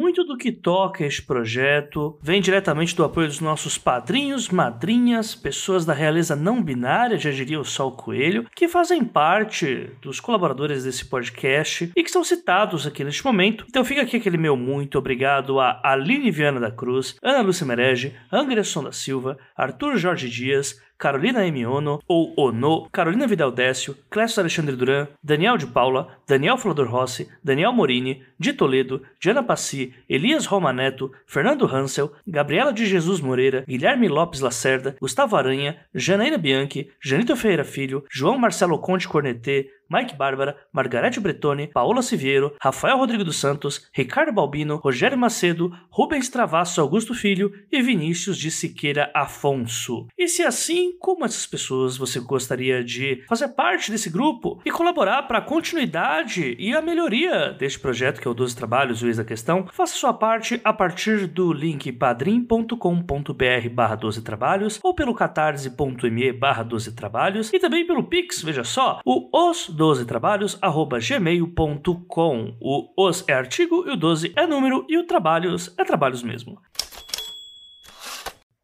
Muito do que toca este projeto vem diretamente do apoio dos nossos padrinhos, madrinhas, pessoas da realeza não binária, já diria o Sol Coelho, que fazem parte dos colaboradores desse podcast e que são citados aqui neste momento. Então fica aqui aquele meu muito obrigado a Aline Viana da Cruz, Ana Lúcia Merege, Anderson da Silva, Arthur Jorge Dias, Carolina M. Ono, ou Ono, Carolina Vidal Décio, Clécio Alexandre Duran, Daniel de Paula, Daniel Flodor Rossi, Daniel Morini, de Toledo, Diana Passi, Elias Romaneto, Fernando Hansel, Gabriela de Jesus Moreira, Guilherme Lopes Lacerda, Gustavo Aranha, Janaína Bianchi, Janito Ferreira Filho, João Marcelo Conte Cornetê, Mike Bárbara, Margarete Bretone, Paola Siviero, Rafael Rodrigo dos Santos, Ricardo Balbino, Rogério Macedo, Rubens Travasso Augusto Filho e Vinícius de Siqueira Afonso. E se assim, como essas pessoas você gostaria de fazer parte desse grupo e colaborar para a continuidade e a melhoria deste projeto que é o 12 Trabalhos, o Ex da Questão, faça sua parte a partir do link padrim.com.br barra 12 trabalhos ou pelo catarse.me barra 12 trabalhos e também pelo Pix, veja só, o os 12 trabalhos gmail.com. O os é artigo e o 12 é número e o trabalhos é trabalhos mesmo.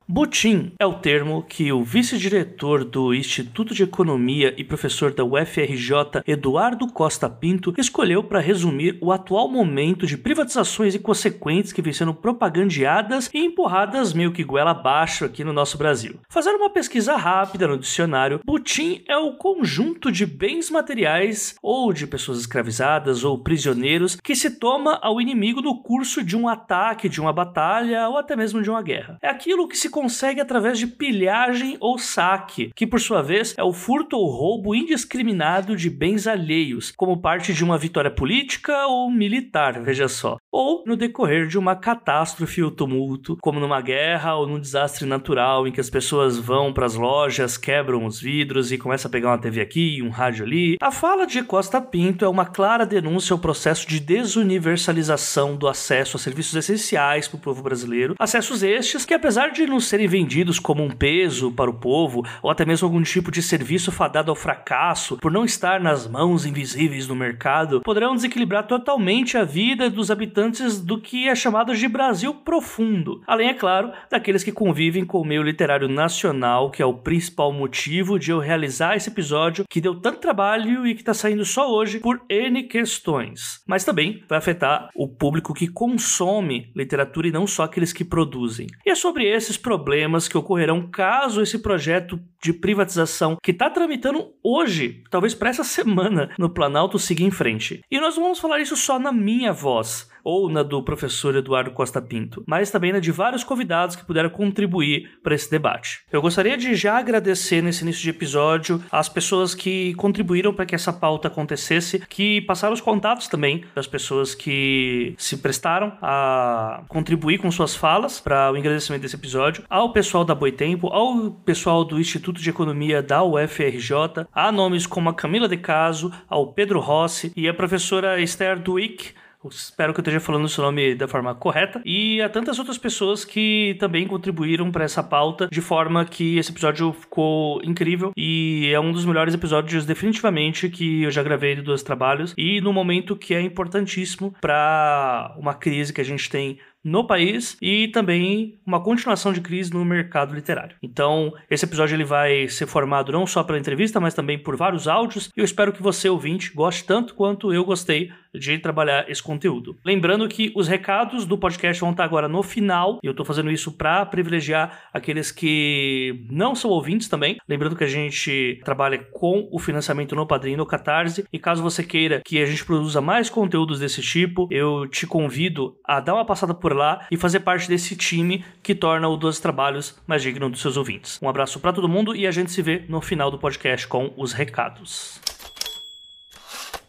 Butim é o termo que o vice-diretor do Instituto de Economia e professor da UFRJ, Eduardo Costa Pinto, escolheu para resumir o atual momento de privatizações inconsequentes que vem sendo propagandeadas e empurradas meio que goela abaixo aqui no nosso Brasil. Fazendo uma pesquisa rápida no dicionário, butim é o conjunto de bens materiais ou de pessoas escravizadas ou prisioneiros que se toma ao inimigo no curso de um ataque, de uma batalha ou até mesmo de uma guerra. É aquilo que se consegue através de pilhagem ou saque, que por sua vez é o furto ou roubo indiscriminado de bens alheios, como parte de uma vitória política ou militar, veja só, ou no decorrer de uma catástrofe ou tumulto, como numa guerra ou num desastre natural em que as pessoas vão para as lojas, quebram os vidros e começam a pegar uma TV aqui, um rádio ali. A fala de Costa Pinto é uma clara denúncia ao processo de desuniversalização do acesso a serviços essenciais para o povo brasileiro, acessos estes que apesar de não serem vendidos como um peso para o povo, ou até mesmo algum tipo de serviço fadado ao fracasso por não estar nas mãos invisíveis do mercado, poderão desequilibrar totalmente a vida dos habitantes do que é chamado de Brasil profundo. Além, é claro, daqueles que convivem com o meio literário nacional, que é o principal motivo de eu realizar esse episódio que deu tanto trabalho e que está saindo só hoje por N questões. Mas também vai afetar o público que consome literatura e não só aqueles que produzem. E é sobre esses problemas que ocorrerão caso esse projeto de privatização que está tramitando hoje, talvez para essa semana, no Planalto siga em frente. E nós vamos falar isso só na minha voz ou na do professor Eduardo Costa Pinto, mas também na de vários convidados que puderam contribuir para esse debate. Eu gostaria de já agradecer nesse início de episódio as pessoas que contribuíram para que essa pauta acontecesse, que passaram os contatos também das pessoas que se prestaram a contribuir com suas falas para o engrandecimento desse episódio, ao pessoal da Boitempo, ao pessoal do Instituto de Economia da UFRJ, a nomes como a Camila De Caso, ao Pedro Rossi e a professora Esther Duick, Espero que eu esteja falando o seu nome da forma correta. E a tantas outras pessoas que também contribuíram para essa pauta, de forma que esse episódio ficou incrível. E é um dos melhores episódios, definitivamente, que eu já gravei de dois trabalhos. E no momento que é importantíssimo para uma crise que a gente tem no país e também uma continuação de crise no mercado literário. Então, esse episódio ele vai ser formado não só pela entrevista, mas também por vários áudios. E eu espero que você, ouvinte, goste tanto quanto eu gostei de trabalhar esse conteúdo. Lembrando que os recados do podcast vão estar agora no final, e eu estou fazendo isso para privilegiar aqueles que não são ouvintes também. Lembrando que a gente trabalha com o financiamento no Padrinho no Catarse, e caso você queira que a gente produza mais conteúdos desse tipo, eu te convido a dar uma passada por lá e fazer parte desse time que torna o 12 Trabalhos mais digno dos seus ouvintes. Um abraço para todo mundo e a gente se vê no final do podcast com os recados.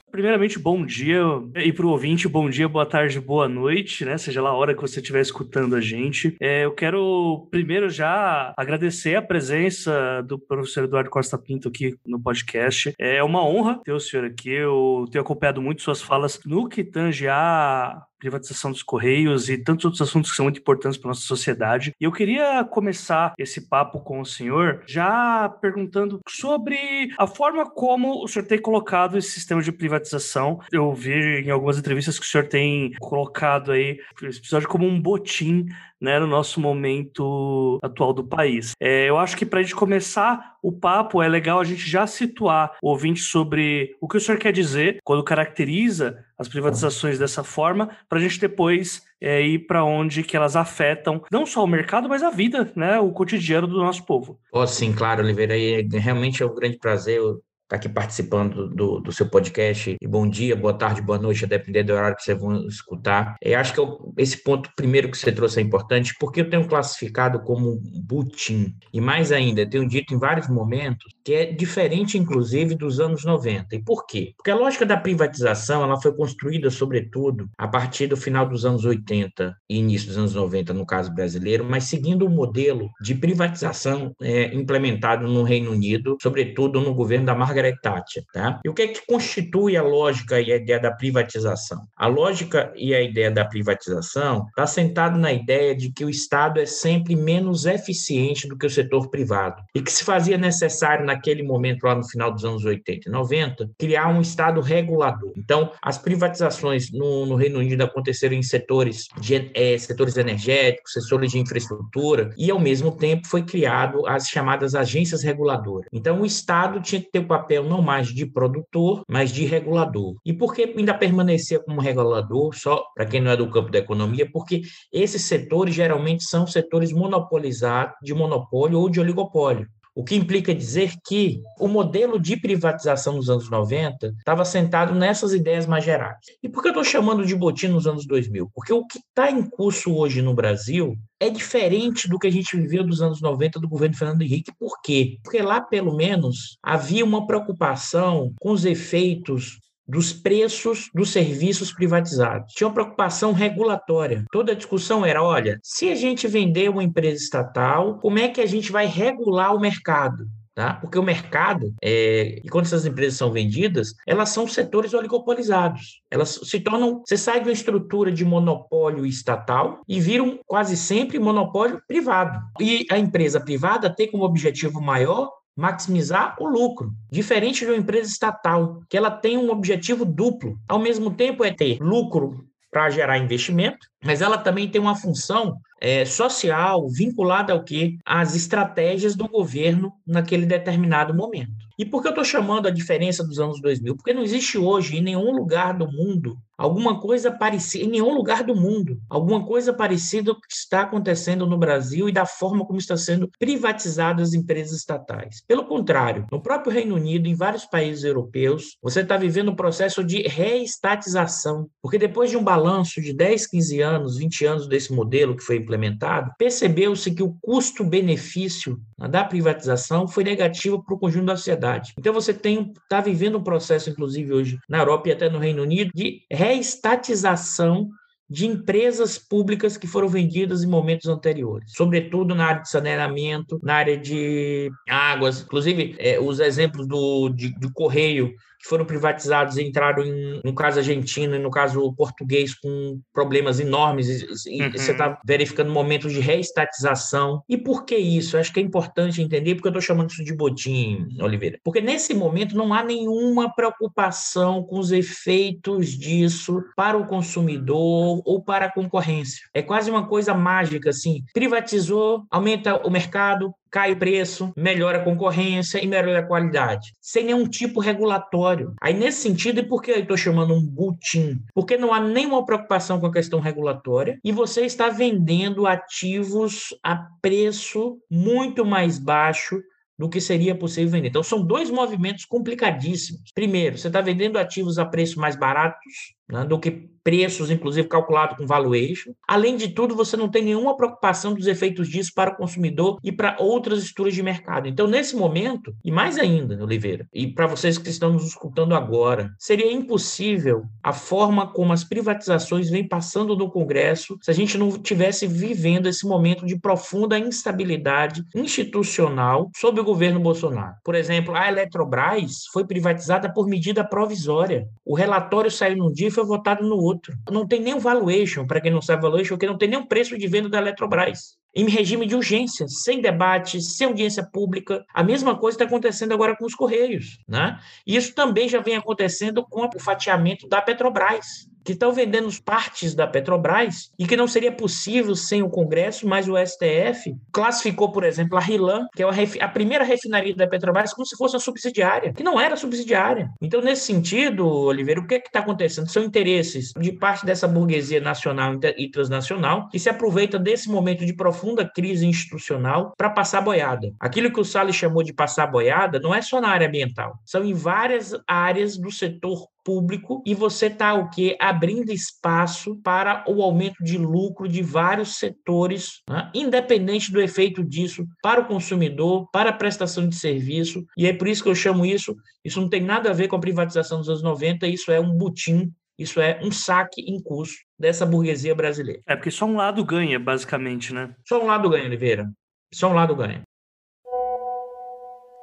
Primeiramente, bom dia. E para o ouvinte, bom dia, boa tarde, boa noite, né? Seja lá a hora que você estiver escutando a gente. É, eu quero primeiro já agradecer a presença do professor Eduardo Costa Pinto aqui no podcast. É uma honra ter o senhor aqui. Eu tenho acompanhado muito suas falas no que tange a privatização dos Correios e tantos outros assuntos que são muito importantes para nossa sociedade. E eu queria começar esse papo com o senhor já perguntando sobre a forma como o senhor tem colocado esse sistema de privatização. Eu vi em algumas entrevistas que o senhor tem colocado aí esse episódio como um botim né, no nosso momento atual do país. É, eu acho que para a gente começar o papo, é legal a gente já situar o ouvinte sobre o que o senhor quer dizer quando caracteriza as privatizações dessa forma, para a gente depois é, ir para onde que elas afetam não só o mercado, mas a vida, né, o cotidiano do nosso povo. Oh, sim, claro, Oliveira, e realmente é um grande prazer estar aqui participando do, do seu podcast. E bom dia, boa tarde, boa noite, a depender do horário que vocês vão escutar. Eu acho que eu, esse ponto primeiro que você trouxe é importante, porque eu tenho classificado como butim. E mais ainda, eu tenho dito em vários momentos que é diferente, inclusive, dos anos 90. E por quê? Porque a lógica da privatização ela foi construída, sobretudo, a partir do final dos anos 80 e início dos anos 90, no caso brasileiro, mas seguindo o modelo de privatização é, implementado no Reino Unido, sobretudo no governo da Margaret Margaret Thatcher. Tá? E o que é que constitui a lógica e a ideia da privatização? A lógica e a ideia da privatização está sentado na ideia de que o Estado é sempre menos eficiente do que o setor privado e que se fazia necessário naquele momento lá no final dos anos 80 e 90 criar um Estado regulador. Então, as privatizações no, no Reino Unido aconteceram em setores de é, setores energéticos, setores de infraestrutura e ao mesmo tempo foi criado as chamadas agências reguladoras. Então, o Estado tinha que ter o papel papel não mais de produtor, mas de regulador. E por que ainda permanecer como regulador, só para quem não é do campo da economia? Porque esses setores geralmente são setores monopolizados, de monopólio ou de oligopólio. O que implica dizer que o modelo de privatização nos anos 90 estava sentado nessas ideias mais gerais. E por que eu estou chamando de botim nos anos 2000? Porque o que está em curso hoje no Brasil é diferente do que a gente viveu dos anos 90 do governo Fernando Henrique. Por quê? Porque lá, pelo menos, havia uma preocupação com os efeitos dos preços dos serviços privatizados. Tinha uma preocupação regulatória. Toda a discussão era, olha, se a gente vender uma empresa estatal, como é que a gente vai regular o mercado? Tá? Porque o mercado, é, e quando essas empresas são vendidas, elas são setores oligopolizados. Elas se tornam. Você sai de uma estrutura de monopólio estatal e viram quase sempre monopólio privado. E a empresa privada tem como objetivo maior maximizar o lucro, diferente de uma empresa estatal, que ela tem um objetivo duplo. Ao mesmo tempo é ter lucro para gerar investimento, mas ela também tem uma função é, social vinculada ao que? Às estratégias do governo naquele determinado momento. E por que eu estou chamando a diferença dos anos 2000? Porque não existe hoje em nenhum lugar do mundo alguma coisa parecida, em nenhum lugar do mundo, alguma coisa parecida que está acontecendo no Brasil e da forma como estão sendo privatizadas as empresas estatais. Pelo contrário, no próprio Reino Unido, em vários países europeus, você está vivendo um processo de reestatização, porque depois de um balanço de 10, 15 anos, 20 anos desse modelo que foi implementado, percebeu-se que o custo-benefício da privatização foi negativo para o conjunto da sociedade. Então você está vivendo um processo, inclusive hoje na Europa e até no Reino Unido, de reestatização de empresas públicas que foram vendidas em momentos anteriores, sobretudo na área de saneamento, na área de águas, inclusive é, os exemplos do de, de correio que foram privatizados e entraram, em, no caso argentino e no caso português, com problemas enormes, e, uhum. você está verificando momentos de reestatização. E por que isso? Acho que é importante entender, porque eu estou chamando isso de botim, Oliveira. Porque nesse momento não há nenhuma preocupação com os efeitos disso para o consumidor ou para a concorrência. É quase uma coisa mágica, assim. Privatizou, aumenta o mercado, cai o preço, melhora a concorrência e melhora a qualidade, sem nenhum tipo regulatório. Aí, nesse sentido, e por que eu estou chamando um butim? Porque não há nenhuma preocupação com a questão regulatória e você está vendendo ativos a preço muito mais baixo do que seria possível vender. Então, são dois movimentos complicadíssimos. Primeiro, você está vendendo ativos a preço mais baratos né, do que preços, inclusive calculado com valuation. Além de tudo, você não tem nenhuma preocupação dos efeitos disso para o consumidor e para outras estruturas de mercado. Então, nesse momento, e mais ainda, Oliveira, e para vocês que estão nos escutando agora, seria impossível a forma como as privatizações vêm passando no Congresso se a gente não tivesse vivendo esse momento de profunda instabilidade institucional sob o governo Bolsonaro. Por exemplo, a Eletrobras foi privatizada por medida provisória. O relatório saiu num dia foi votado no outro. Não tem nenhum valuation, para quem não sabe valuation, porque não tem nenhum preço de venda da Eletrobras em regime de urgência, sem debate, sem audiência pública. A mesma coisa está acontecendo agora com os Correios. Né? Isso também já vem acontecendo com o fatiamento da Petrobras que estão vendendo partes da Petrobras e que não seria possível sem o Congresso, mas o STF classificou, por exemplo, a Rilan, que é a primeira refinaria da Petrobras, como se fosse uma subsidiária, que não era subsidiária. Então, nesse sentido, Oliveira, o que é está acontecendo? São interesses de parte dessa burguesia nacional e transnacional que se aproveita desse momento de profunda crise institucional para passar boiada. Aquilo que o Salles chamou de passar boiada não é só na área ambiental, são em várias áreas do setor público e você está o que abrindo espaço para o aumento de lucro de vários setores, né? independente do efeito disso para o consumidor, para a prestação de serviço. E é por isso que eu chamo isso. Isso não tem nada a ver com a privatização dos anos 90. Isso é um butim isso é um saque em curso dessa burguesia brasileira. É porque só um lado ganha, basicamente, né? Só um lado ganha, Oliveira. Só um lado ganha.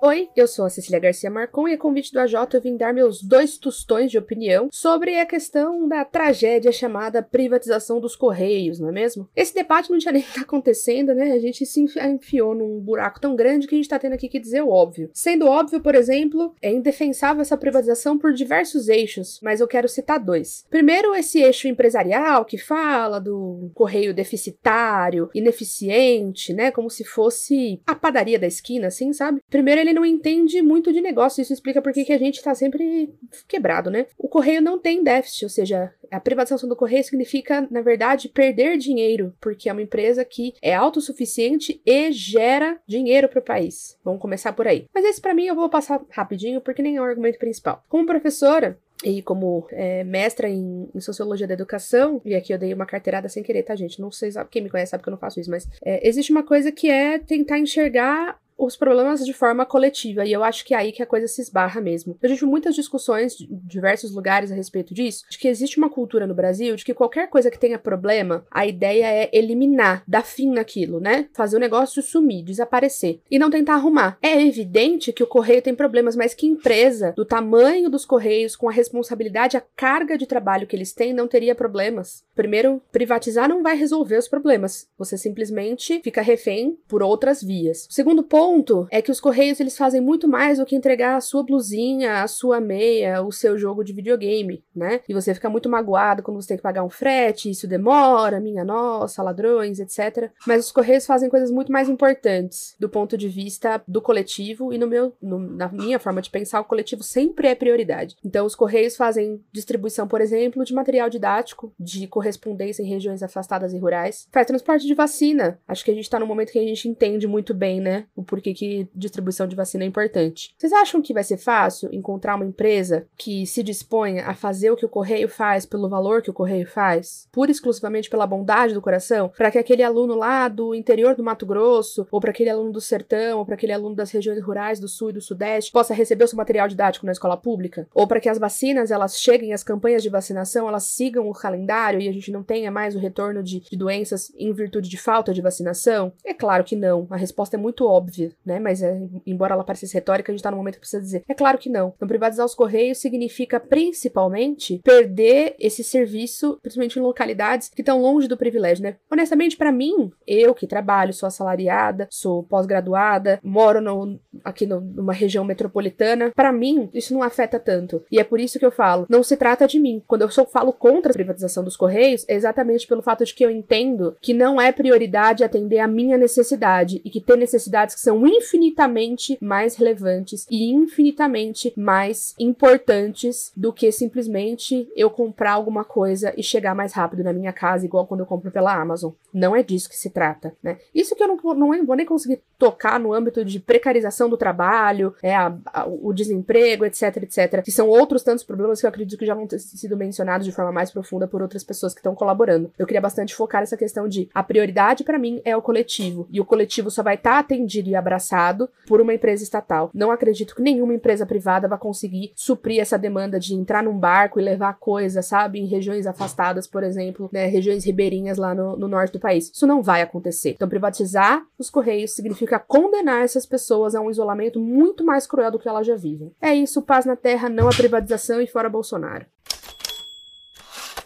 Oi, eu sou a Cecília Garcia Marcon e a convite do AJ eu vim dar meus dois tostões de opinião sobre a questão da tragédia chamada privatização dos Correios, não é mesmo? Esse debate não tinha nem que tá acontecendo, né? A gente se enfiou num buraco tão grande que a gente tá tendo aqui que dizer o óbvio. Sendo óbvio, por exemplo, é indefensável essa privatização por diversos eixos, mas eu quero citar dois. Primeiro, esse eixo empresarial que fala do correio deficitário, ineficiente, né? Como se fosse a padaria da esquina, assim, sabe? Primeiro, ele não entende muito de negócio. Isso explica por que a gente tá sempre quebrado, né? O correio não tem déficit, ou seja, a privatização do correio significa, na verdade, perder dinheiro, porque é uma empresa que é autossuficiente e gera dinheiro para o país. Vamos começar por aí. Mas esse para mim eu vou passar rapidinho, porque nem é o argumento principal. Como professora, e como é, mestra em, em, sociologia da educação, e aqui eu dei uma carteirada sem querer, tá, gente? Não sei, quem me conhece sabe que eu não faço isso, mas é, existe uma coisa que é tentar enxergar os problemas de forma coletiva, e eu acho que é aí que a coisa se esbarra mesmo. Eu tive muitas discussões de diversos lugares a respeito disso, de que existe uma cultura no Brasil de que qualquer coisa que tenha problema, a ideia é eliminar, dar fim naquilo, né? Fazer o negócio sumir, desaparecer e não tentar arrumar. É evidente que o correio tem problemas, mas que empresa do tamanho dos correios, com a responsabilidade, a carga de trabalho que eles têm, não teria problemas? Primeiro, privatizar não vai resolver os problemas. Você simplesmente fica refém por outras vias. Segundo ponto ponto é que os correios eles fazem muito mais do que entregar a sua blusinha, a sua meia, o seu jogo de videogame, né? E você fica muito magoado quando você tem que pagar um frete, isso demora, minha nossa, ladrões, etc. Mas os correios fazem coisas muito mais importantes do ponto de vista do coletivo e no meu, no, na minha forma de pensar, o coletivo sempre é prioridade. Então os correios fazem distribuição, por exemplo, de material didático, de correspondência em regiões afastadas e rurais, faz transporte de vacina. Acho que a gente tá num momento que a gente entende muito bem, né, o por que, que distribuição de vacina é importante. Vocês acham que vai ser fácil encontrar uma empresa que se disponha a fazer o que o correio faz pelo valor que o correio faz, pura e exclusivamente pela bondade do coração, para que aquele aluno lá do interior do Mato Grosso, ou para aquele aluno do sertão, ou para aquele aluno das regiões rurais do sul e do sudeste possa receber o seu material didático na escola pública, ou para que as vacinas elas cheguem, as campanhas de vacinação elas sigam o calendário e a gente não tenha mais o retorno de, de doenças em virtude de falta de vacinação? É claro que não. A resposta é muito óbvia né? Mas é, embora ela parecesse retórica, a gente tá no momento que precisa dizer. É claro que não. Então, privatizar os correios significa principalmente perder esse serviço, principalmente em localidades que estão longe do privilégio, né? Honestamente, para mim, eu que trabalho, sou assalariada, sou pós-graduada, moro no, aqui no, numa região metropolitana, para mim isso não afeta tanto. E é por isso que eu falo, não se trata de mim. Quando eu só falo contra a privatização dos correios, é exatamente pelo fato de que eu entendo que não é prioridade atender a minha necessidade e que tem necessidades que são são infinitamente mais relevantes e infinitamente mais importantes do que simplesmente eu comprar alguma coisa e chegar mais rápido na minha casa, igual quando eu compro pela Amazon. Não é disso que se trata, né? Isso que eu não, não vou nem conseguir tocar no âmbito de precarização do trabalho, é, a, a, o desemprego, etc, etc, que são outros tantos problemas que eu acredito que já vão ter sido mencionados de forma mais profunda por outras pessoas que estão colaborando. Eu queria bastante focar essa questão de a prioridade para mim é o coletivo, e o coletivo só vai estar tá atendido e abraçado por uma empresa estatal. Não acredito que nenhuma empresa privada vai conseguir suprir essa demanda de entrar num barco e levar coisa, sabe, em regiões afastadas, por exemplo, né, regiões ribeirinhas lá no, no norte do país. Isso não vai acontecer. Então, privatizar os correios significa condenar essas pessoas a um isolamento muito mais cruel do que elas já vivem. É isso, paz na terra, não a privatização e fora Bolsonaro.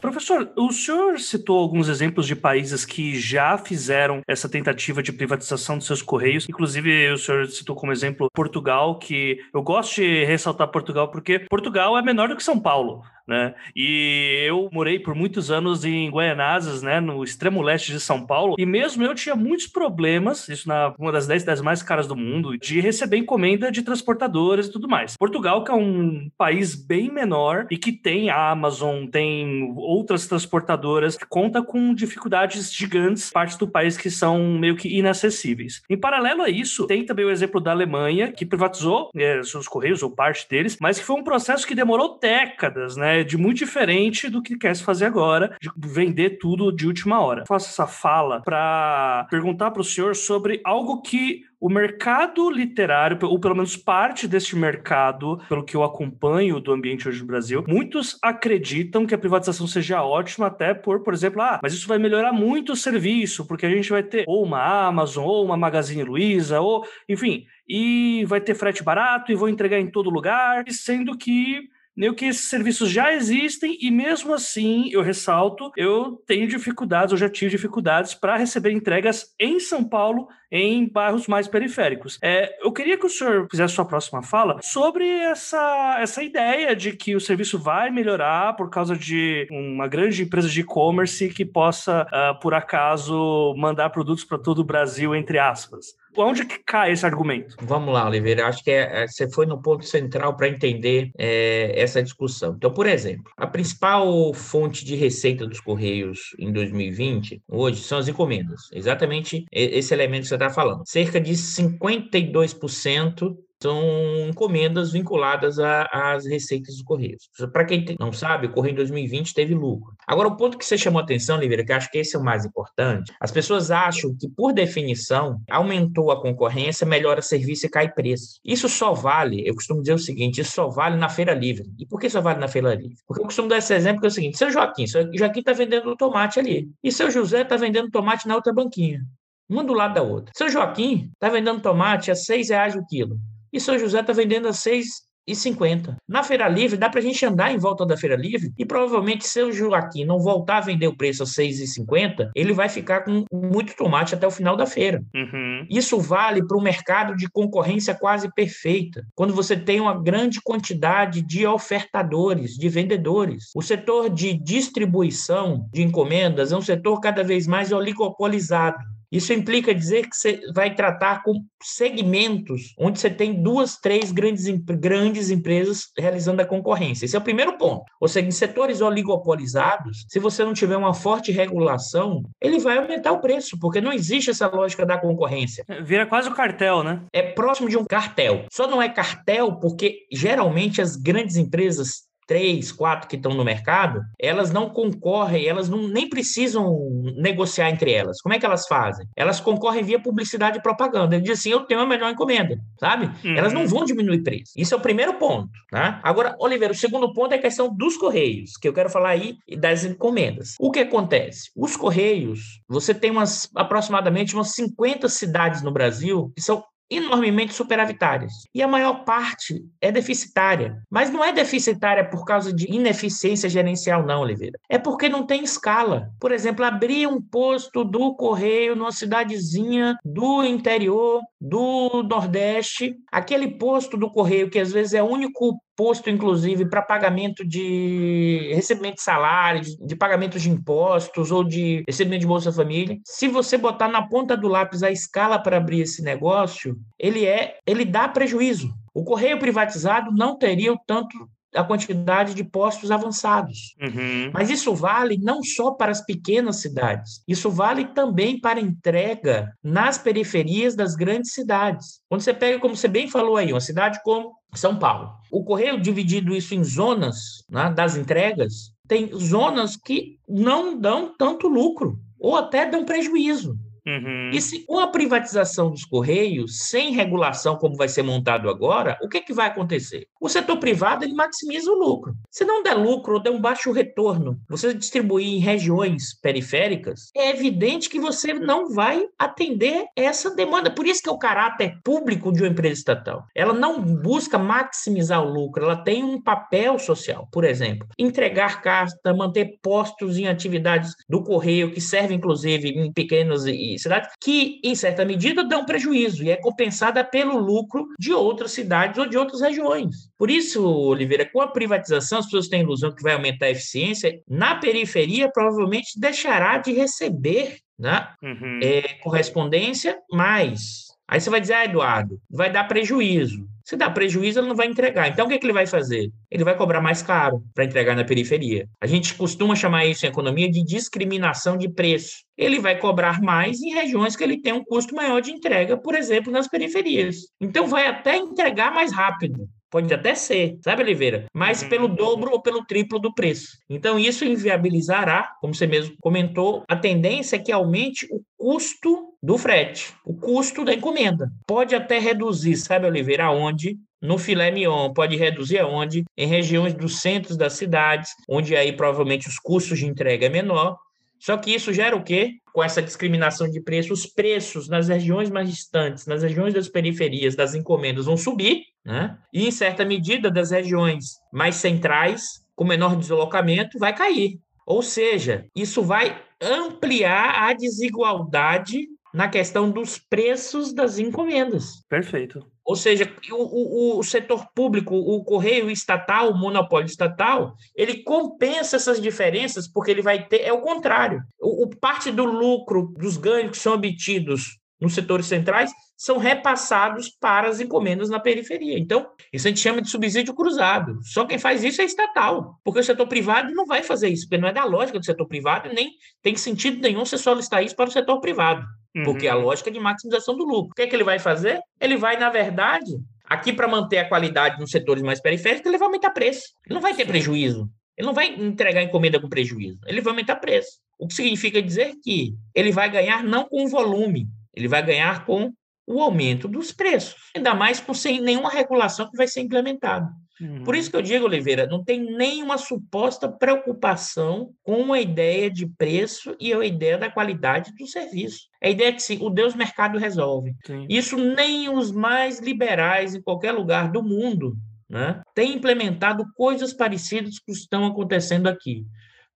Professor, o senhor citou alguns exemplos de países que já fizeram essa tentativa de privatização dos seus correios. Inclusive, o senhor citou como exemplo Portugal, que eu gosto de ressaltar Portugal porque Portugal é menor do que São Paulo né? E eu morei por muitos anos em Guaianazes, né, no extremo leste de São Paulo, e mesmo eu tinha muitos problemas, isso na uma das 10 cidades mais caras do mundo, de receber encomenda de transportadoras e tudo mais. Portugal, que é um país bem menor e que tem a Amazon, tem outras transportadoras, conta com dificuldades gigantes, partes do país que são meio que inacessíveis. Em paralelo a isso, tem também o exemplo da Alemanha, que privatizou é, seus correios ou parte deles, mas que foi um processo que demorou décadas, né? De muito diferente do que quer se fazer agora, de vender tudo de última hora. Faço essa fala para perguntar para o senhor sobre algo que o mercado literário, ou pelo menos parte deste mercado, pelo que eu acompanho do ambiente hoje no Brasil, muitos acreditam que a privatização seja ótima, até por, por exemplo, ah, mas isso vai melhorar muito o serviço, porque a gente vai ter ou uma Amazon, ou uma Magazine Luiza, ou, enfim, e vai ter frete barato e vou entregar em todo lugar, sendo que nem que esses serviços já existem e mesmo assim, eu ressalto, eu tenho dificuldades, eu já tive dificuldades para receber entregas em São Paulo, em bairros mais periféricos. É, eu queria que o senhor fizesse sua próxima fala sobre essa, essa ideia de que o serviço vai melhorar por causa de uma grande empresa de e-commerce que possa, uh, por acaso, mandar produtos para todo o Brasil, entre aspas onde que cai esse argumento? Vamos lá, Oliveira. Acho que é, é, você foi no ponto central para entender é, essa discussão. Então, por exemplo, a principal fonte de receita dos Correios em 2020, hoje, são as encomendas. Exatamente esse elemento que você está falando. Cerca de 52% são encomendas vinculadas às receitas dos Correios. Para quem não sabe, o Correio em 2020 teve lucro. Agora, o ponto que você chamou a atenção, Oliveira, que acho que esse é o mais importante, as pessoas acham que, por definição, aumentou a concorrência, melhora serviço e cai preço. Isso só vale, eu costumo dizer o seguinte, isso só vale na feira livre. E por que só vale na feira livre? Porque eu costumo dar esse exemplo que é o seguinte, seu Joaquim, seu Joaquim está vendendo tomate ali, e seu José está vendendo tomate na outra banquinha uma do lado da outra. Seu Joaquim está vendendo tomate a seis reais o quilo e São José está vendendo a 6,50. Na Feira Livre, dá para a gente andar em volta da Feira Livre e provavelmente se o Joaquim não voltar a vender o preço a 6,50, ele vai ficar com muito tomate até o final da feira. Uhum. Isso vale para um mercado de concorrência quase perfeita, quando você tem uma grande quantidade de ofertadores, de vendedores. O setor de distribuição de encomendas é um setor cada vez mais oligopolizado. Isso implica dizer que você vai tratar com segmentos onde você tem duas, três grandes, grandes empresas realizando a concorrência. Esse é o primeiro ponto. Ou seja, em setores oligopolizados, se você não tiver uma forte regulação, ele vai aumentar o preço, porque não existe essa lógica da concorrência. É, vira quase um cartel, né? É próximo de um cartel. Só não é cartel porque geralmente as grandes empresas três, quatro que estão no mercado, elas não concorrem, elas não, nem precisam negociar entre elas. Como é que elas fazem? Elas concorrem via publicidade e propaganda. Ele diz assim: eu tenho a melhor encomenda, sabe? Uhum. Elas não vão diminuir preço. Isso é o primeiro ponto. Tá? Agora, Oliveira, o segundo ponto é a questão dos Correios, que eu quero falar aí das encomendas. O que acontece? Os Correios, você tem umas aproximadamente umas 50 cidades no Brasil que são enormemente superavitárias. E a maior parte é deficitária. Mas não é deficitária por causa de ineficiência gerencial, não, Oliveira. É porque não tem escala. Por exemplo, abrir um posto do correio numa cidadezinha do interior do Nordeste, aquele posto do correio que às vezes é o único posto, inclusive, para pagamento de recebimento de salário, de pagamento de impostos ou de recebimento de Bolsa Família. Se você botar na ponta do lápis a escala para abrir esse negócio, ele é, ele dá prejuízo. O correio privatizado não teria o tanto a quantidade de postos avançados. Uhum. Mas isso vale não só para as pequenas cidades, isso vale também para entrega nas periferias das grandes cidades. Quando você pega, como você bem falou aí, uma cidade como São Paulo, o correio dividido isso em zonas né, das entregas, tem zonas que não dão tanto lucro ou até dão prejuízo. Uhum. E se com a privatização dos Correios, sem regulação como vai ser montado agora, o que, que vai acontecer? O setor privado ele maximiza o lucro. Se não der lucro ou der um baixo retorno, você distribuir em regiões periféricas, é evidente que você não vai atender essa demanda. Por isso que é o caráter público de uma empresa estatal. Ela não busca maximizar o lucro, ela tem um papel social. Por exemplo, entregar carta, manter postos em atividades do correio que servem inclusive em pequenas cidades, que em certa medida dão prejuízo e é compensada pelo lucro de outras cidades ou de outras regiões. Por isso, Oliveira, com a privatização, as pessoas têm a ilusão que vai aumentar a eficiência. Na periferia, provavelmente deixará de receber né, uhum. é, correspondência, mas Aí você vai dizer, ah, Eduardo, vai dar prejuízo. Se dá prejuízo, ele não vai entregar. Então, o que, é que ele vai fazer? Ele vai cobrar mais caro para entregar na periferia. A gente costuma chamar isso em economia de discriminação de preço. Ele vai cobrar mais em regiões que ele tem um custo maior de entrega, por exemplo, nas periferias. Então, vai até entregar mais rápido. Pode até ser, sabe, Oliveira? Mas uhum. pelo dobro ou pelo triplo do preço. Então, isso inviabilizará, como você mesmo comentou, a tendência é que aumente o custo do frete, o custo da encomenda. Pode até reduzir, sabe, Oliveira, aonde? No filé mignon, pode reduzir aonde? Em regiões dos centros das cidades, onde aí provavelmente os custos de entrega é menor. Só que isso gera o quê? Com essa discriminação de preço, os preços nas regiões mais distantes, nas regiões das periferias, das encomendas vão subir, né? E em certa medida das regiões mais centrais, com menor deslocamento, vai cair. Ou seja, isso vai ampliar a desigualdade na questão dos preços das encomendas. Perfeito. Ou seja, o, o, o, setor público, o correio estatal, o monopólio estatal, ele compensa essas diferenças porque ele vai ter. É o contrário. O, o parte do lucro, dos ganhos que são obtidos nos setores centrais são repassados para as encomendas na periferia. Então, isso a gente chama de subsídio cruzado. Só quem faz isso é estatal, porque o setor privado não vai fazer isso, porque não é da lógica do setor privado, nem tem sentido nenhum você solicitar isso para o setor privado, uhum. porque é a lógica de maximização do lucro. O que é que ele vai fazer? Ele vai, na verdade, aqui para manter a qualidade nos setores mais periféricos, ele vai aumentar preço. Ele não vai ter prejuízo. Ele não vai entregar encomenda com prejuízo. Ele vai aumentar preço. O que significa dizer que ele vai ganhar não com volume, ele vai ganhar com o aumento dos preços, ainda mais com sem nenhuma regulação que vai ser implementada. Uhum. Por isso que eu digo, Oliveira, não tem nenhuma suposta preocupação com a ideia de preço e a ideia da qualidade do serviço. A ideia é que sim, o Deus mercado resolve. Sim. Isso nem os mais liberais em qualquer lugar do mundo né, têm implementado coisas parecidas que estão acontecendo aqui.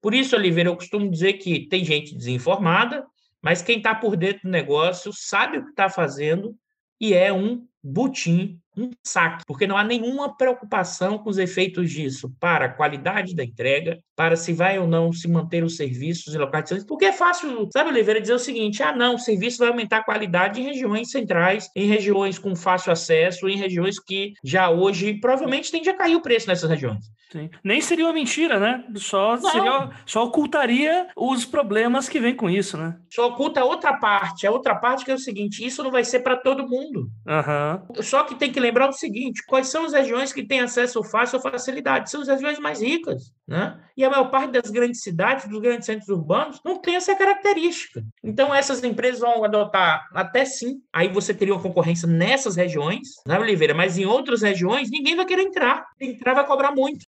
Por isso, Oliveira, eu costumo dizer que tem gente desinformada, mas quem está por dentro do negócio sabe o que está fazendo e é um butim, um saque, porque não há nenhuma preocupação com os efeitos disso para a qualidade da entrega, para se vai ou não se manter os serviços e serviço, porque é fácil, sabe, Oliveira, dizer o seguinte: ah, não, o serviço vai aumentar a qualidade em regiões centrais, em regiões com fácil acesso, em regiões que já hoje provavelmente tende a cair o preço nessas regiões. Sim. Nem seria uma mentira, né? Só, seria, só ocultaria os problemas que vem com isso, né? Só oculta outra parte. A outra parte que é o seguinte: isso não vai ser para todo mundo. Uhum. Só que tem que lembrar o seguinte: quais são as regiões que têm acesso fácil ou facilidade? São as regiões mais ricas, né? E a maior parte das grandes cidades, dos grandes centros urbanos, não tem essa característica. Então, essas empresas vão adotar até sim. Aí você teria uma concorrência nessas regiões, né, Oliveira? Mas em outras regiões, ninguém vai querer entrar. Entrar vai cobrar muito.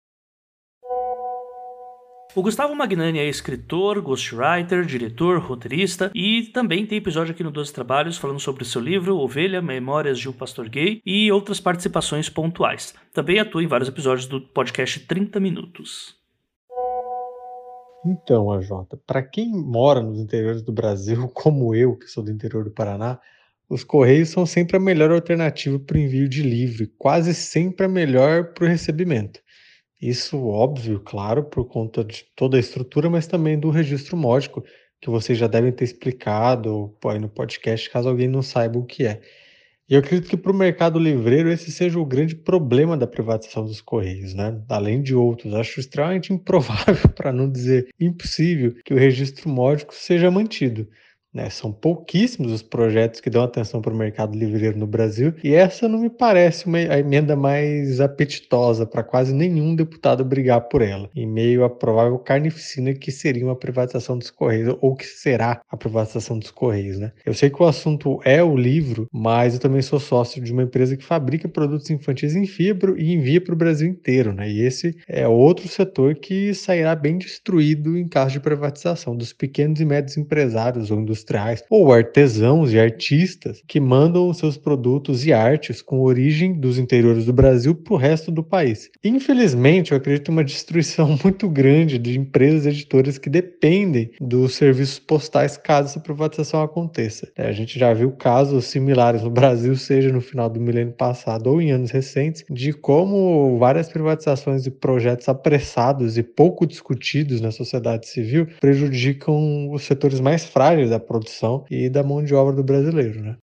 O Gustavo Magnani é escritor, ghostwriter, diretor, roteirista e também tem episódio aqui no Doze Trabalhos falando sobre o seu livro Ovelha, Memórias de um Pastor Gay e outras participações pontuais. Também atua em vários episódios do podcast 30 Minutos. Então, AJ, para quem mora nos interiores do Brasil, como eu, que sou do interior do Paraná, os Correios são sempre a melhor alternativa para o envio de livro, quase sempre a melhor para o recebimento. Isso, óbvio, claro, por conta de toda a estrutura, mas também do registro módico, que vocês já devem ter explicado aí no podcast, caso alguém não saiba o que é. E eu acredito que para o mercado livreiro esse seja o grande problema da privatização dos Correios, né? Além de outros. Acho extremamente improvável, para não dizer impossível, que o registro módico seja mantido. Né? São pouquíssimos os projetos que dão atenção para o mercado livreiro no Brasil, e essa não me parece uma a emenda mais apetitosa para quase nenhum deputado brigar por ela, em meio à provável carnificina que seria uma privatização dos Correios, ou que será a privatização dos Correios. Né? Eu sei que o assunto é o livro, mas eu também sou sócio de uma empresa que fabrica produtos infantis em fibra e envia para o Brasil inteiro. Né? E esse é outro setor que sairá bem destruído em caso de privatização dos pequenos e médios empresários ou industriais, ou artesãos e artistas que mandam seus produtos e artes com origem dos interiores do Brasil para o resto do país. Infelizmente, eu acredito uma destruição muito grande de empresas editoras que dependem dos serviços postais caso essa privatização aconteça. É, a gente já viu casos similares no Brasil, seja no final do milênio passado ou em anos recentes, de como várias privatizações e projetos apressados e pouco discutidos na sociedade civil prejudicam os setores mais frágeis da produção e da mão de obra do brasileiro, né?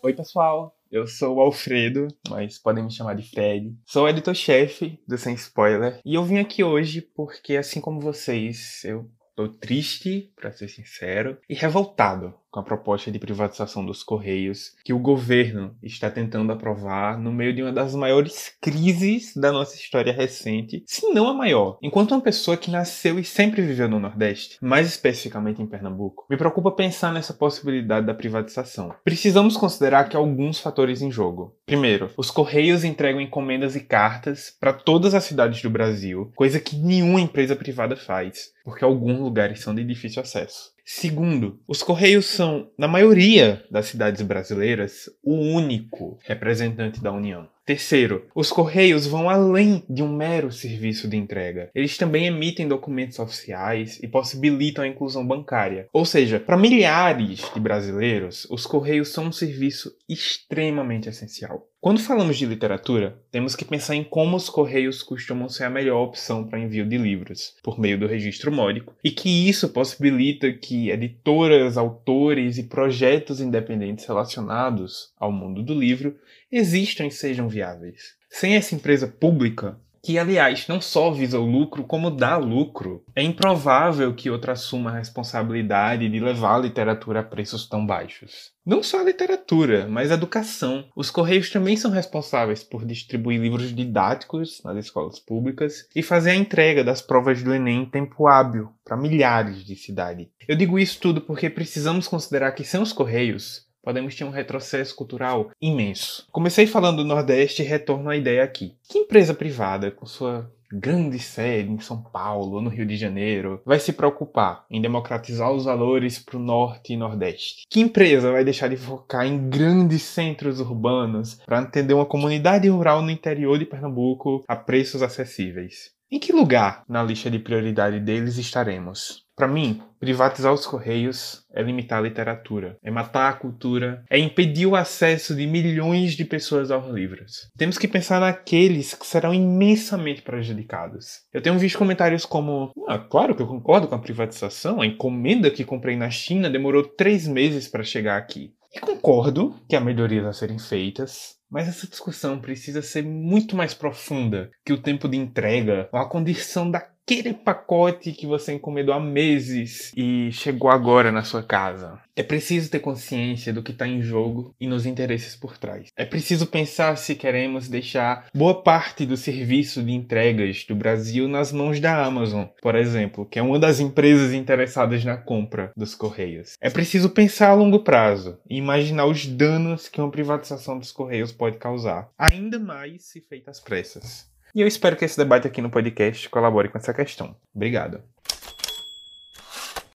Oi, pessoal. Eu sou o Alfredo, mas podem me chamar de Fred. Sou editor-chefe do Sem Spoiler e eu vim aqui hoje porque, assim como vocês, eu tô triste, para ser sincero, e revoltado com a proposta de privatização dos Correios que o governo está tentando aprovar no meio de uma das maiores crises da nossa história recente, se não a maior. Enquanto uma pessoa que nasceu e sempre viveu no Nordeste, mais especificamente em Pernambuco, me preocupa pensar nessa possibilidade da privatização. Precisamos considerar que há alguns fatores em jogo. Primeiro, os Correios entregam encomendas e cartas para todas as cidades do Brasil, coisa que nenhuma empresa privada faz, porque alguns lugares são de difícil acesso. Segundo, os Correios são, na maioria das cidades brasileiras, o único representante da União. Terceiro, os Correios vão além de um mero serviço de entrega. Eles também emitem documentos oficiais e possibilitam a inclusão bancária. Ou seja, para milhares de brasileiros, os Correios são um serviço extremamente essencial. Quando falamos de literatura, temos que pensar em como os Correios costumam ser a melhor opção para envio de livros, por meio do registro módico, e que isso possibilita que editoras, autores e projetos independentes relacionados ao mundo do livro existam e sejam viáveis. Sem essa empresa pública, que aliás não só visa o lucro, como dá lucro, é improvável que outra assuma a responsabilidade de levar a literatura a preços tão baixos. Não só a literatura, mas a educação. Os Correios também são responsáveis por distribuir livros didáticos nas escolas públicas e fazer a entrega das provas do Enem em tempo hábil para milhares de cidades. Eu digo isso tudo porque precisamos considerar que sem os Correios, podemos ter um retrocesso cultural imenso. Comecei falando do Nordeste e retorno à ideia aqui. Que empresa privada, com sua grande sede em São Paulo ou no Rio de Janeiro, vai se preocupar em democratizar os valores para o Norte e Nordeste? Que empresa vai deixar de focar em grandes centros urbanos para atender uma comunidade rural no interior de Pernambuco a preços acessíveis? Em que lugar na lista de prioridade deles estaremos? Para mim, privatizar os Correios é limitar a literatura, é matar a cultura, é impedir o acesso de milhões de pessoas aos livros. Temos que pensar naqueles que serão imensamente prejudicados. Eu tenho visto comentários como: ah, claro que eu concordo com a privatização, a encomenda que comprei na China demorou três meses para chegar aqui. E concordo que há melhorias a serem feitas, mas essa discussão precisa ser muito mais profunda que o tempo de entrega ou a condição da aquele pacote que você encomendou há meses e chegou agora na sua casa. É preciso ter consciência do que está em jogo e nos interesses por trás. É preciso pensar se queremos deixar boa parte do serviço de entregas do Brasil nas mãos da Amazon, por exemplo, que é uma das empresas interessadas na compra dos Correios. É preciso pensar a longo prazo e imaginar os danos que uma privatização dos Correios pode causar, ainda mais se feita às pressas. E eu espero que esse debate aqui no podcast colabore com essa questão. Obrigado.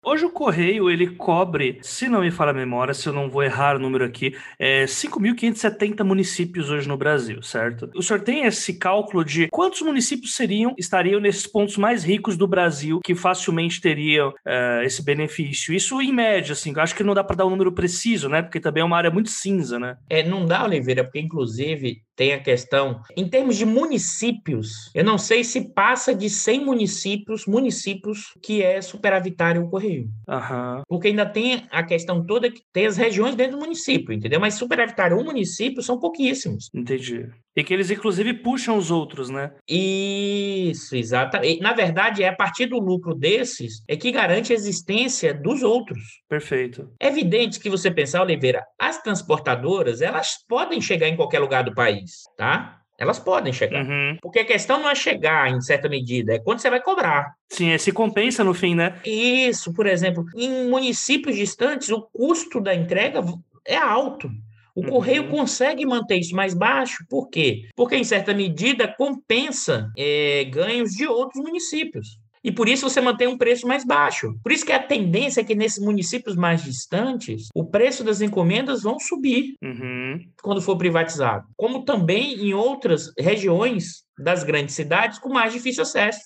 Hoje o Correio, ele cobre, se não me falha a memória, se eu não vou errar o número aqui, é 5.570 municípios hoje no Brasil, certo? O senhor tem esse cálculo de quantos municípios seriam, estariam nesses pontos mais ricos do Brasil que facilmente teriam uh, esse benefício? Isso em média, assim, eu acho que não dá para dar um número preciso, né? Porque também é uma área muito cinza, né? É, não dá, Oliveira, porque inclusive tem a questão, em termos de municípios, eu não sei se passa de 100 municípios, municípios que é superavitário o Correio. Aham. Porque ainda tem a questão toda que tem as regiões dentro do município, entendeu? Mas superavitário um município são pouquíssimos. Entendi. E que eles, inclusive, puxam os outros, né? Isso, exatamente. Na verdade, é a partir do lucro desses é que garante a existência dos outros. Perfeito. É evidente que você pensar, Oliveira, as transportadoras, elas podem chegar em qualquer lugar do país, tá? Elas podem chegar. Uhum. Porque a questão não é chegar em certa medida, é quando você vai cobrar. Sim, é, se compensa no fim, né? Isso, por exemplo, em municípios distantes, o custo da entrega é alto. O Uhum. correio consegue manter isso mais baixo, por quê? Porque, em certa medida, compensa eh, ganhos de outros municípios. E por isso você mantém um preço mais baixo. Por isso que a tendência é que nesses municípios mais distantes, o preço das encomendas vão subir Uhum. quando for privatizado. Como também em outras regiões das grandes cidades com mais difícil acesso.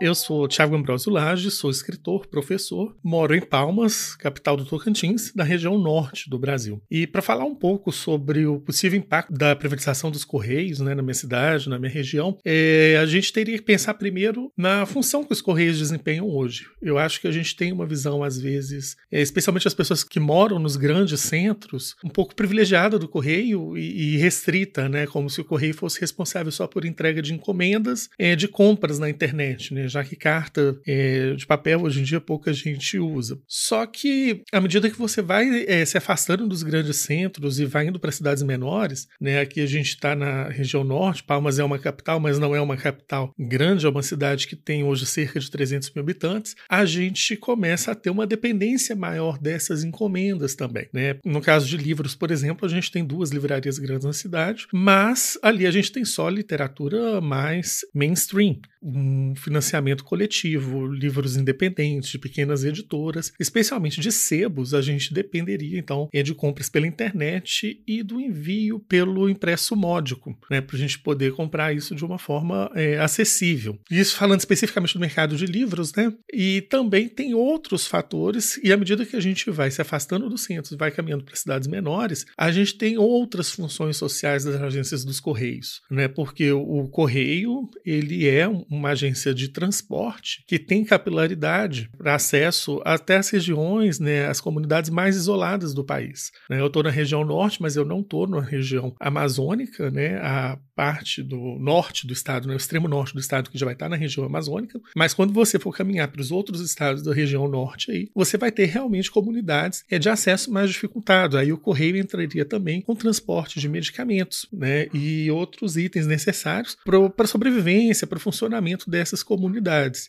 Eu sou Thiago Ambrosio Lage, sou escritor, professor, moro em Palmas, capital do Tocantins, na região norte do Brasil. E para falar um pouco sobre o possível impacto da privatização dos Correios né, na minha cidade, na minha região, é, a gente teria que pensar primeiro na função que os Correios desempenham hoje. Eu acho que a gente tem uma visão, às vezes, é, especialmente as pessoas que moram nos grandes centros, um pouco privilegiada do Correio e, e restrita, né, como se o Correio fosse responsável só por entrega de encomendas, é, de compras na internet, né, já que carta é, de papel hoje em dia pouca gente usa. Só que à medida que você vai é, se afastando dos grandes centros e vai indo para cidades menores, né, aqui a gente está na região norte, Palmas é uma capital, mas não é uma capital grande, é uma cidade que tem hoje cerca de 300 mil habitantes, a gente começa a ter uma dependência maior dessas encomendas também. Né? No caso de livros, por exemplo, a gente tem duas livrarias grandes na cidade, mas ali a gente tem só literatura mais mainstream um financiamento coletivo, livros independentes de pequenas editoras, especialmente de sebos, a gente dependeria então é de compras pela internet e do envio pelo impresso módico, né, para a gente poder comprar isso de uma forma é, acessível. Isso falando especificamente do mercado de livros, né? E também tem outros fatores e à medida que a gente vai se afastando dos centros, vai caminhando para cidades menores, a gente tem outras funções sociais das agências dos correios, né? Porque o, o correio ele é uma agência de transporte que tem capilaridade para acesso até as regiões, né, as comunidades mais isoladas do país. Né? Eu estou na região norte, mas eu não estou na região amazônica, né, a parte do norte do estado, né, o extremo norte do estado que já vai estar na região amazônica. Mas quando você for caminhar para os outros estados da região norte, aí você vai ter realmente comunidades é, de acesso mais dificultado. Aí o correio entraria também com transporte de medicamentos, né, e outros itens necessários para a sobrevivência, para o funcionamento dessas comunidades.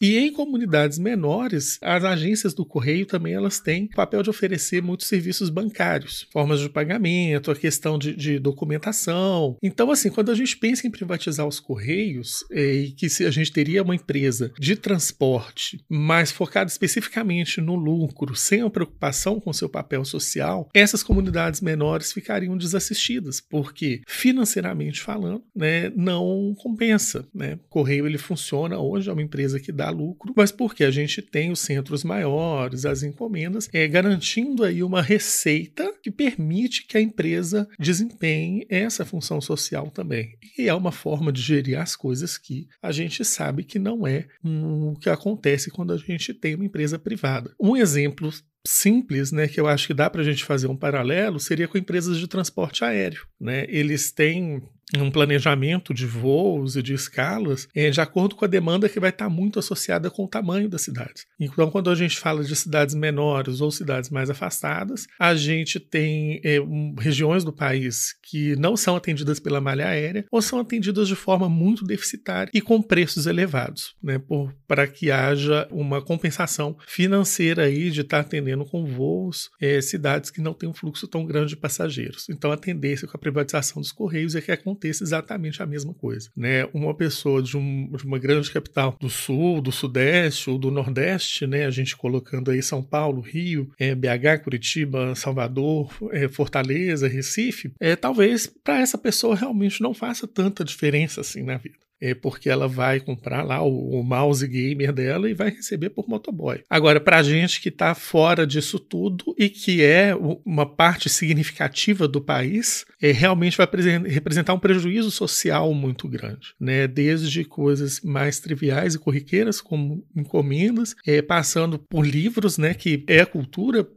E em comunidades menores, as agências do correio também elas têm o papel de oferecer muitos serviços bancários, formas de pagamento, a questão de, de documentação. Então, assim, quando a gente pensa em privatizar os correios é, e que se a gente teria uma empresa de transporte mais focada especificamente no lucro, sem a preocupação com seu papel social, essas comunidades menores ficariam desassistidas, porque financeiramente falando, né, não compensa, né? Correio ele funciona hoje, é uma empresa que dá lucro, mas porque a gente tem os centros maiores, as encomendas, é garantindo aí uma receita que permite que a empresa desempenhe essa função social também. E é uma forma de gerir as coisas que a gente sabe que não é o que acontece quando a gente tem uma empresa privada. Um exemplo simples, né, que eu acho que dá para a gente fazer um paralelo, seria com empresas de transporte aéreo. Né? Eles têm um planejamento de voos e de escalas é, de acordo com a demanda que vai estar muito associada com o tamanho das cidades. Então, quando a gente fala de cidades menores ou cidades mais afastadas, a gente tem é, um, regiões do país que não são atendidas pela malha aérea ou são atendidas de forma muito deficitária e com preços elevados, né, para que haja uma compensação financeira aí de estar atendendo com voos é, cidades que não têm um fluxo tão grande de passageiros. Então, a tendência com a privatização dos correios é que aconteça exatamente a mesma coisa. Né? Uma pessoa de, um, de, uma grande capital do sul, do sudeste ou do nordeste, né? a gente colocando aí São Paulo, Rio, é, BH, Curitiba, Salvador, é, Fortaleza, Recife, é, talvez para essa pessoa realmente não faça tanta diferença assim na vida. É porque ela vai comprar lá o, o mouse gamer dela e vai receber por motoboy. Agora, para gente que está fora disso tudo e que é uma parte significativa do país, é, realmente vai representar um prejuízo social muito grande, né? Desde coisas mais triviais e corriqueiras, como encomendas, é, passando por livros, né? Que é cultura,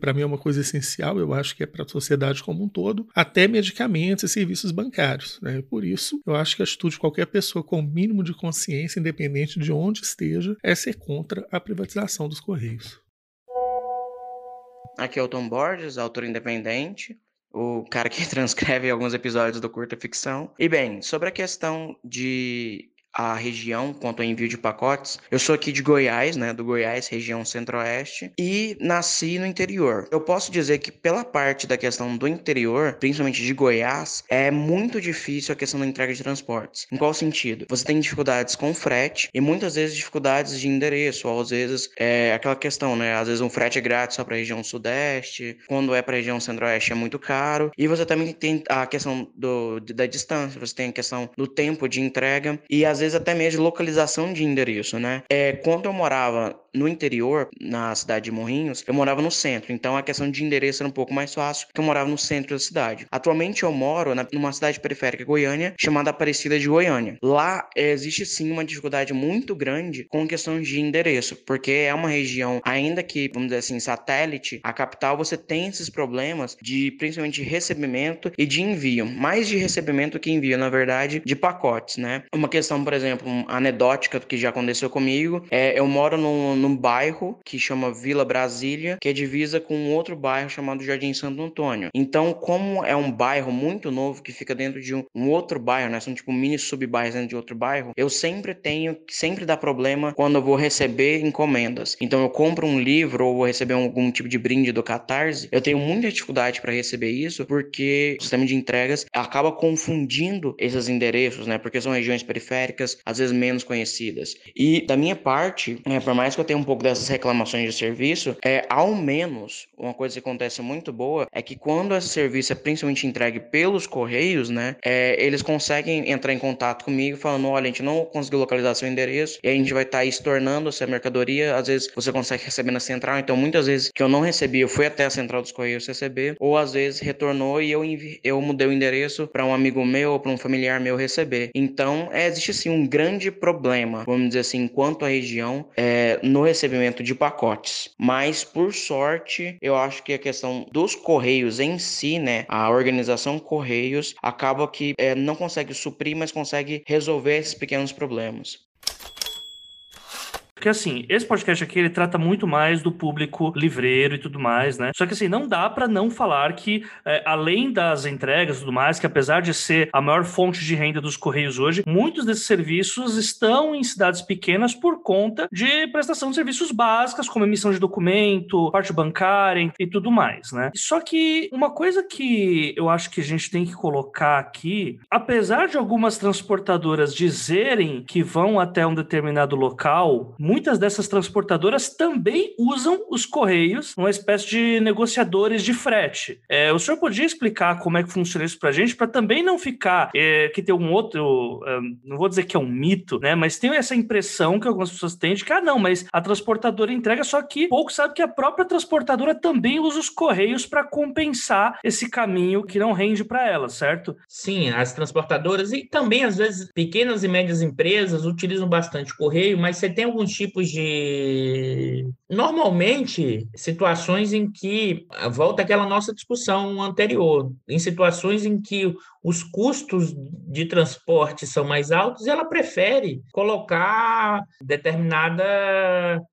para mim é uma coisa essencial, eu acho que é para a sociedade como um todo, até medicamentos e serviços bancários. Né? Por isso, eu acho que a atitude de qualquer pessoa com o mínimo de consciência, independente de onde esteja, é ser contra a privatização dos Correios. Aqui é o Tom Borges, autor independente, o cara que transcreve alguns episódios do Curta Ficção. E bem, sobre a questão de a região quanto ao envio de pacotes. Eu sou aqui de Goiás, né, do Goiás, região centro-oeste, e nasci no interior. Eu posso dizer que pela parte da questão do interior, principalmente de Goiás, é muito difícil a questão da entrega de transportes. Em qual sentido? Você tem dificuldades com frete e muitas vezes dificuldades de endereço, ou às vezes é aquela questão, né, às vezes um frete é grátis só para a região sudeste, quando é para a região centro-oeste é muito caro, e você também tem a questão do, da distância, você tem a questão do tempo de entrega e às vezes vezes até mesmo localização de endereço, né? É, quando eu morava no interior, na cidade de Morrinhos, eu morava no centro, então a questão de endereço era um pouco mais fácil, porque eu morava no centro da cidade. Atualmente eu moro na, numa cidade periférica Goiânia, chamada Aparecida de Goiânia. Lá é, existe sim uma dificuldade muito grande com questão de endereço, porque é uma região, ainda que, vamos dizer assim, satélite, a capital, você tem esses problemas de principalmente de recebimento e de envio, mais de recebimento que envio, na verdade, de pacotes, né? Uma questão, por exemplo, anedótica que já aconteceu comigo, é eu moro num num bairro que chama Vila Brasília, que é divisa com um outro bairro chamado Jardim Santo Antônio. Então, como é um bairro muito novo que fica dentro de um, um outro bairro, né? São tipo mini sub-bairros dentro de outro bairro, eu sempre tenho, sempre dá problema quando eu vou receber encomendas. Então, eu compro um livro ou vou receber algum tipo de brinde do Catarse, eu tenho muita dificuldade para receber isso porque o sistema de entregas acaba confundindo esses endereços, né? Porque são regiões periféricas, às vezes menos conhecidas. E da minha parte, é, por mais que eu tenha um pouco dessas reclamações de serviço, é ao menos uma coisa que acontece muito boa é que quando esse serviço é principalmente entregue pelos correios, né, é, eles conseguem entrar em contato comigo falando, olha, a gente não conseguiu localizar seu endereço e a gente vai estar tá estornando essa mercadoria. Às vezes você consegue receber na central, então muitas vezes que eu não recebi, eu fui até a central dos correios receber, ou às vezes retornou e eu eu mudei o endereço para um amigo meu ou para um familiar meu receber. Então, é, existe sim um grande problema, vamos dizer assim, quanto à região é, no recebimento de pacotes. Mas, por sorte, eu acho que a questão dos Correios em si, né, a organização Correios, acaba que é, não consegue suprir, mas consegue resolver esses pequenos problemas. Porque assim, esse podcast aqui ele trata muito mais do público livreiro e tudo mais, né? Só que assim, não dá para não falar que, é, além das entregas e tudo mais, que apesar de ser a maior fonte de renda dos Correios hoje, muitos desses serviços estão em cidades pequenas por conta de prestação de serviços básicas, como emissão de documento, parte bancária e tudo mais, né? Só que uma coisa que eu acho que a gente tem que colocar aqui, apesar de algumas transportadoras dizerem que vão até um determinado local, muitas dessas transportadoras também usam os correios, uma espécie de negociadores de frete. É, o senhor podia explicar como é que funciona isso para a gente, para também não ficar é, que tem um outro, é, não vou dizer que é um mito, né? Mas tem essa impressão que algumas pessoas têm de que, ah, não, mas a transportadora entrega, só que pouco sabe que a própria transportadora também usa os correios para compensar esse caminho que não rende para ela, certo? Sim, as transportadoras e também, às vezes, pequenas e médias empresas utilizam bastante correio, mas você tem alguns tipos de. Normalmente, situações em que. Volta aquela nossa discussão anterior, em situações em que os custos de transporte são mais altos, ela prefere colocar determinada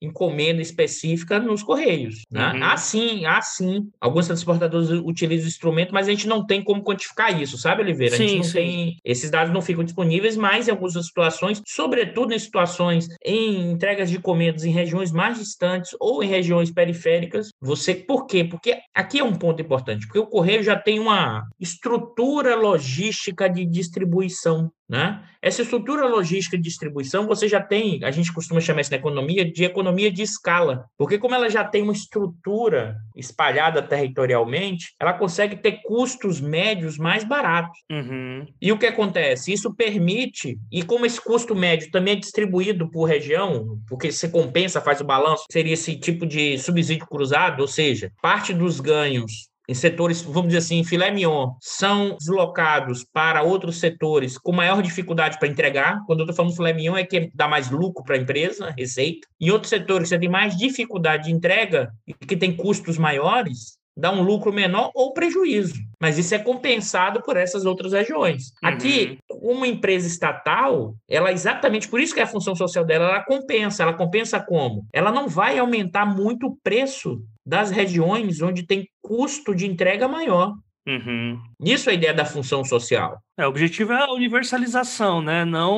encomenda específica nos correios. Né? Uhum. Assim, assim, alguns transportadores utilizam o instrumento, mas a gente não tem como quantificar isso, sabe, Oliveira? Sim, a gente não sim. tem. Esses dados não ficam disponíveis, mas em algumas situações, sobretudo em situações em entregas de encomendas em regiões mais distantes ou em regiões periféricas, você. Por quê? Porque aqui é um ponto importante, porque o correio já tem uma estrutura logística logística de distribuição. Né? Essa estrutura logística de distribuição, você já tem, a gente costuma chamar isso na economia de economia de escala, porque como ela já tem uma estrutura espalhada territorialmente, ela consegue ter custos médios mais baratos. Uhum. E o que acontece? Isso permite, e como esse custo médio também é distribuído por região, porque você compensa, faz o balanço, seria esse tipo de subsídio cruzado, ou seja, parte dos ganhos em setores, vamos dizer assim, filé mignon, são deslocados para outros setores com maior dificuldade para entregar. Quando eu estou falando filé mignon, é que dá mais lucro para a empresa, receita. Em outros setores, você tem mais dificuldade de entrega e que tem custos maiores, dá um lucro menor ou prejuízo. Mas isso é compensado por essas outras regiões. Uhum. Aqui, uma empresa estatal, ela exatamente por isso que é a função social dela, ela compensa. Ela compensa como? Ela não vai aumentar muito o preço das regiões onde tem custo de entrega maior. Uhum. Isso é a ideia da função social. É, o objetivo é a universalização, né? Não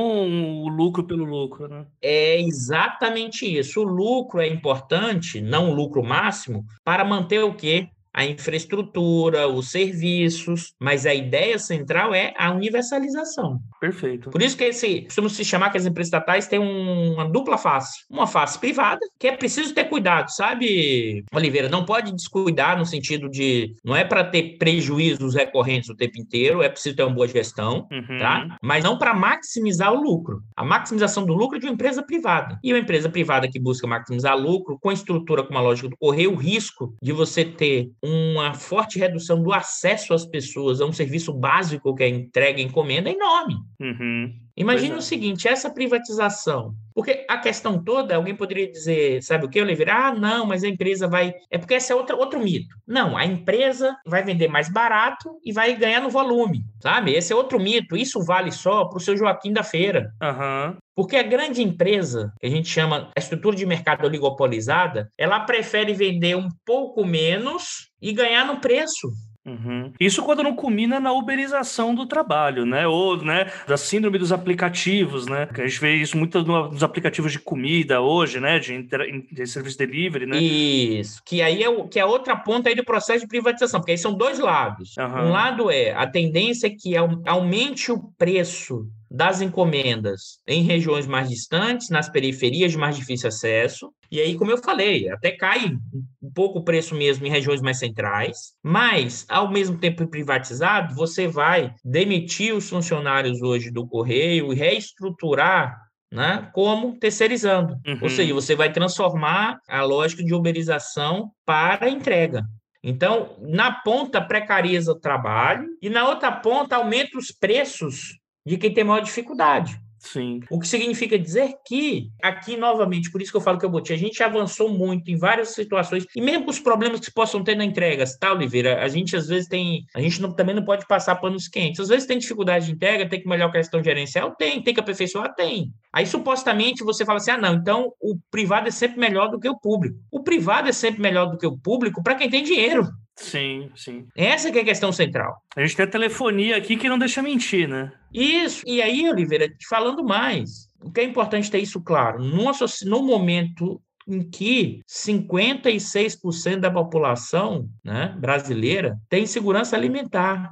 o lucro pelo lucro, né? É exatamente isso. O lucro é importante, não o lucro máximo, para manter o quê? A infraestrutura, os serviços, mas a ideia central é a universalização. Perfeito. Por isso que esse, costuma se chamar que as empresas estatais têm uma dupla face. Uma face privada, que é preciso ter cuidado, sabe, Oliveira? Não pode descuidar no sentido de, não é para ter prejuízos recorrentes o tempo inteiro, é preciso ter uma boa gestão, Uhum. tá? Mas não para maximizar o lucro. A maximização do lucro é de uma empresa privada. E uma empresa privada que busca maximizar lucro, com a estrutura como a lógica do correio, o risco de você ter uma forte redução do acesso às pessoas a um serviço básico que é entrega encomenda é enorme. Uhum. Imagine Pois é. o seguinte, essa privatização. Porque a questão toda, alguém poderia dizer, sabe o que, Oliveira? Ah, não, mas a empresa vai. É porque esse é outro, outro mito. Não, a empresa vai vender mais barato e vai ganhar no volume, sabe? Esse é outro mito. Isso vale só para o seu Joaquim da Feira. Aham. Porque a grande empresa, que a gente chama a estrutura de mercado oligopolizada, ela prefere vender um pouco menos e ganhar no preço. Uhum. Isso quando não culmina na uberização do trabalho, né? Ou né, da síndrome dos aplicativos, né? Que a gente vê isso muito no- nos aplicativos de comida hoje, né? De, intera- de serviço delivery, né? Isso, que aí é, o, que é outra ponta aí do processo de privatização, porque aí são dois lados. Aham. Um lado é a tendência é que au- aumente o preço das encomendas em regiões mais distantes, nas periferias de mais difícil acesso. E aí, como eu falei, até cai um pouco o preço mesmo em regiões mais centrais, mas, ao mesmo tempo privatizado, você vai demitir os funcionários hoje do Correio e reestruturar né, como terceirizando. Uhum. Ou seja, você vai transformar a lógica de uberização para entrega. Então, na ponta, precariza o trabalho e na outra ponta, aumenta os preços de quem tem maior dificuldade. Sim. O que significa dizer que, aqui novamente, por isso que eu falo que eu botei, a gente avançou muito em várias situações, e mesmo com os problemas que possam ter na entrega, tá, Oliveira? A gente às vezes tem. A gente não- também não pode passar panos quentes. Às vezes tem dificuldade de entrega, tem que melhorar a questão gerencial? Tem. Tem que aperfeiçoar? Tem. Aí, supostamente, você fala assim: ah, não, então o privado é sempre melhor do que o público. O privado é sempre melhor do que o público para quem tem dinheiro. Sim, sim. Essa que é a questão central. A gente tem a telefonia aqui que não deixa mentir, né? Isso. E aí, Oliveira, falando mais, o que é importante ter isso claro, soci- no momento em que 56% da população né, brasileira tem segurança alimentar.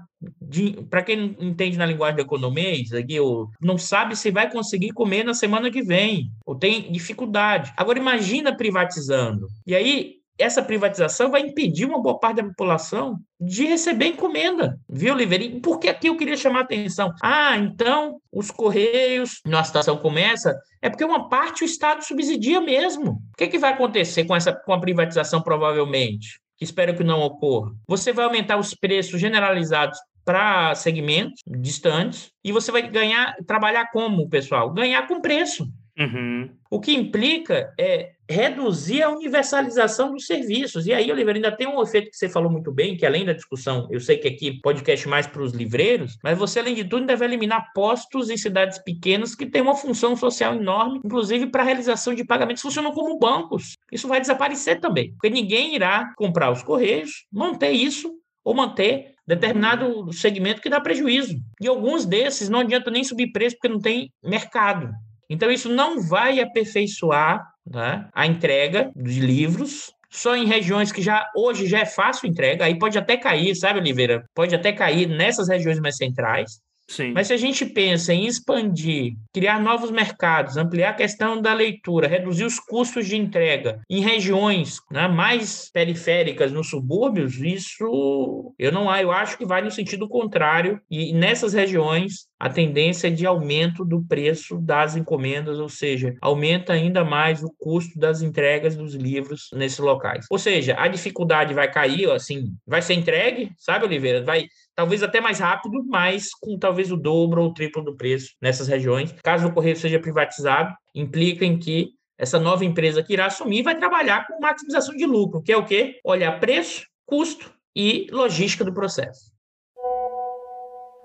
Para quem não entende na linguagem da economia, isso aqui, ou não sabe se vai conseguir comer na semana que vem, ou tem dificuldade. Agora, imagina privatizando. E aí, essa privatização vai impedir uma boa parte da população de receber encomenda, viu, Oliveira? E por que aqui eu queria chamar a atenção? Ah, então os Correios, numa situação como essa, é porque uma parte o Estado subsidia mesmo. O que, que vai acontecer com, essa, com a privatização, provavelmente? Que espero que não ocorra. Você vai aumentar os preços generalizados para segmentos distantes e você vai ganhar, trabalhar como, pessoal? Ganhar com preço. Uhum. O que implica é reduzir a universalização dos serviços. E aí, Oliveira, ainda tem um efeito que você falou muito bem, que além da discussão, eu sei que aqui podcast mais para os livreiros, mas você, além de tudo, deve eliminar postos em cidades pequenas que têm uma função social enorme, inclusive para a realização de pagamentos, funcionam como bancos. Isso vai desaparecer também, porque ninguém irá comprar os correios, manter isso ou manter determinado segmento que dá prejuízo. E alguns desses não adianta nem subir preço porque não tem mercado. Então, isso não vai aperfeiçoar né, a entrega de livros só em regiões que já hoje já é fácil entrega, aí pode até cair, sabe, Oliveira? Pode até cair nessas regiões mais centrais. Sim. Mas se a gente pensa em expandir, criar novos mercados, ampliar a questão da leitura, reduzir os custos de entrega em regiões né, mais periféricas, nos subúrbios, isso eu não eu acho que vai no sentido contrário. E nessas regiões a tendência é de aumento do preço das encomendas, ou seja, aumenta ainda mais o custo das entregas dos livros nesses locais. Ou seja, a dificuldade vai cair, assim, vai ser entregue, sabe, Oliveira? Vai talvez até mais rápido, mas com talvez o dobro ou o triplo do preço nessas regiões. Caso o correio seja privatizado, implica em que essa nova empresa que irá assumir vai trabalhar com maximização de lucro, que é o quê? Olhar preço, custo e logística do processo.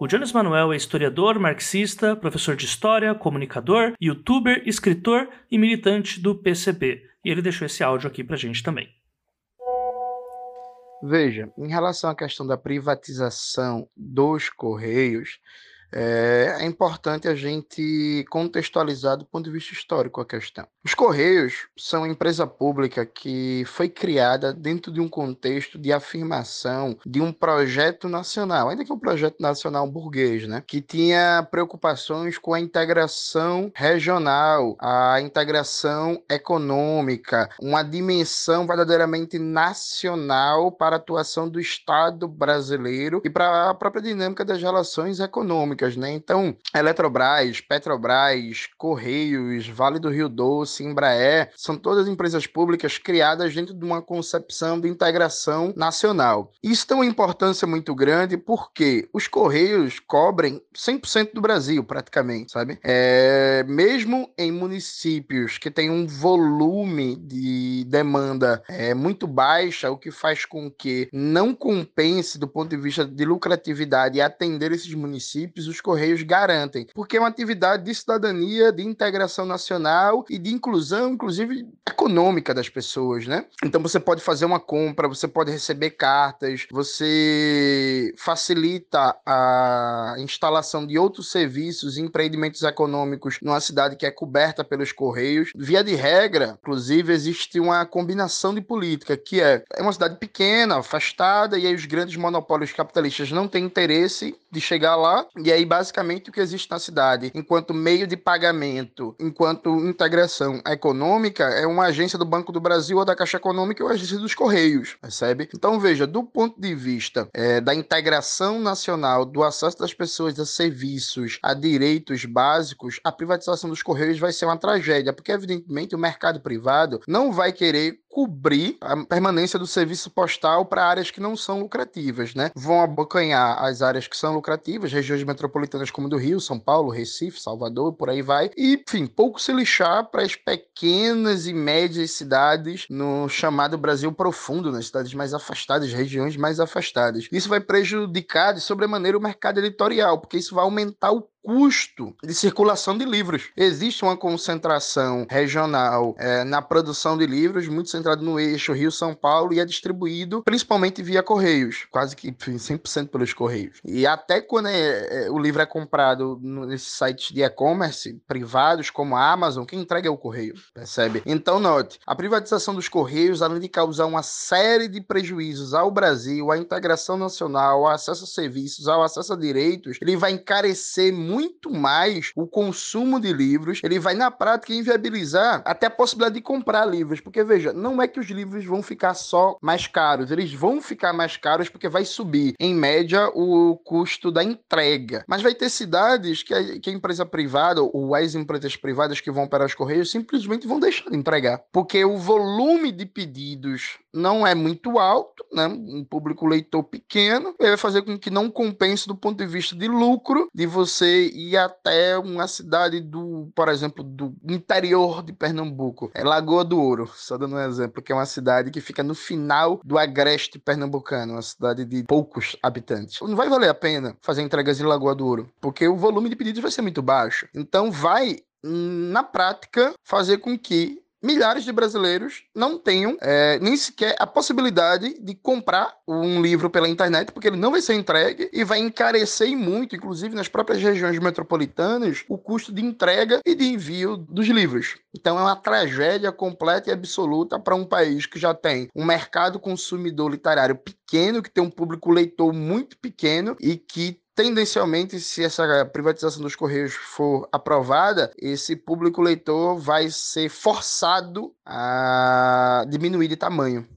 O Jones Manuel é historiador, marxista, professor de história, comunicador, youtuber, escritor e militante do PCB. E ele deixou esse áudio aqui pra gente também. Veja, em relação à questão da privatização dos Correios, é, é, importante a gente contextualizar do ponto de vista histórico a questão. Os Correios são uma empresa pública que foi criada dentro de um contexto de afirmação de um projeto nacional, ainda que um projeto nacional burguês, né? Que tinha preocupações com a integração regional, a integração econômica, uma dimensão verdadeiramente nacional para a atuação do Estado brasileiro e para a própria dinâmica das relações econômicas né? Então, Eletrobras, Petrobras, Correios, Vale do Rio Doce, Embraer, são todas empresas públicas criadas dentro de uma concepção de integração nacional. Isso tem uma importância muito grande porque os Correios cobrem 100% do Brasil, praticamente, sabe? É, mesmo em municípios que têm um volume de demanda é, muito baixa, o que faz com que não compense do ponto de vista de lucratividade atender esses municípios, os Correios garantem, porque é uma atividade de cidadania, de integração nacional e de inclusão, inclusive econômica das pessoas, né? Então você pode fazer uma compra, você pode receber cartas, você facilita a instalação de outros serviços e empreendimentos econômicos numa cidade que é coberta pelos Correios. Via de regra, inclusive, existe uma combinação de política, que é, é uma cidade pequena, afastada, e aí os grandes monopólios capitalistas não têm interesse de chegar lá, e aí basicamente o que existe na cidade, enquanto meio de pagamento, enquanto integração econômica, é uma agência do Banco do Brasil ou da Caixa Econômica ou agência dos Correios, percebe? Então veja, do ponto de vista é, da integração nacional, do acesso das pessoas a serviços, a direitos básicos, a privatização dos Correios vai ser uma tragédia, porque evidentemente o mercado privado não vai querer cobrir a permanência do serviço postal para áreas que não são lucrativas, né? Vão abocanhar as áreas que são lucrativas, regiões metropolitanas como do Rio, São Paulo, Recife, Salvador, por aí vai, e, enfim, pouco se lixar para as pequenas e médias cidades no chamado Brasil profundo, nas cidades mais afastadas, regiões mais afastadas. Isso vai prejudicar de sobremaneira o mercado editorial, porque isso vai aumentar o custo de circulação de livros. Existe uma concentração regional é, na produção de livros, muito centrado no eixo Rio-São Paulo e é distribuído principalmente via correios, quase que 100% pelos correios. E até quando é, é, o livro é comprado nesses sites de e-commerce privados como a Amazon, quem entrega é o correio, percebe? Então note, a privatização dos correios, além de causar uma série de prejuízos ao Brasil, à integração nacional, ao acesso a serviços, ao acesso a direitos, ele vai encarecer muito muito mais o consumo de livros, ele vai na prática inviabilizar até a possibilidade de comprar livros, porque veja, não é que os livros vão ficar só mais caros, eles vão ficar mais caros porque vai subir, em média, o custo da entrega. Mas vai ter cidades que a, que a empresa privada ou as empresas privadas que vão para os correios simplesmente vão deixar de entregar, porque o volume de pedidos não é muito alto, né? um público leitor pequeno, vai fazer com que não compense do ponto de vista de lucro de você ir até uma cidade do, por exemplo, do interior de Pernambuco, é Lagoa do Ouro, só dando um exemplo, que é uma cidade que fica no final do agreste pernambucano, uma cidade de poucos habitantes. Não vai valer a pena fazer entregas em Lagoa do Ouro, porque o volume de pedidos vai ser muito baixo. Então vai na prática fazer com que milhares de brasileiros não tenham é, nem sequer a possibilidade de comprar um livro pela internet, porque ele não vai ser entregue e vai encarecer muito, inclusive nas próprias regiões metropolitanas, o custo de entrega e de envio dos livros. Então é uma tragédia completa e absoluta para um país que já tem um mercado consumidor literário pequeno, que tem um público leitor muito pequeno e que tendencialmente, se essa privatização dos Correios for aprovada, esse público leitor vai ser forçado a diminuir de tamanho.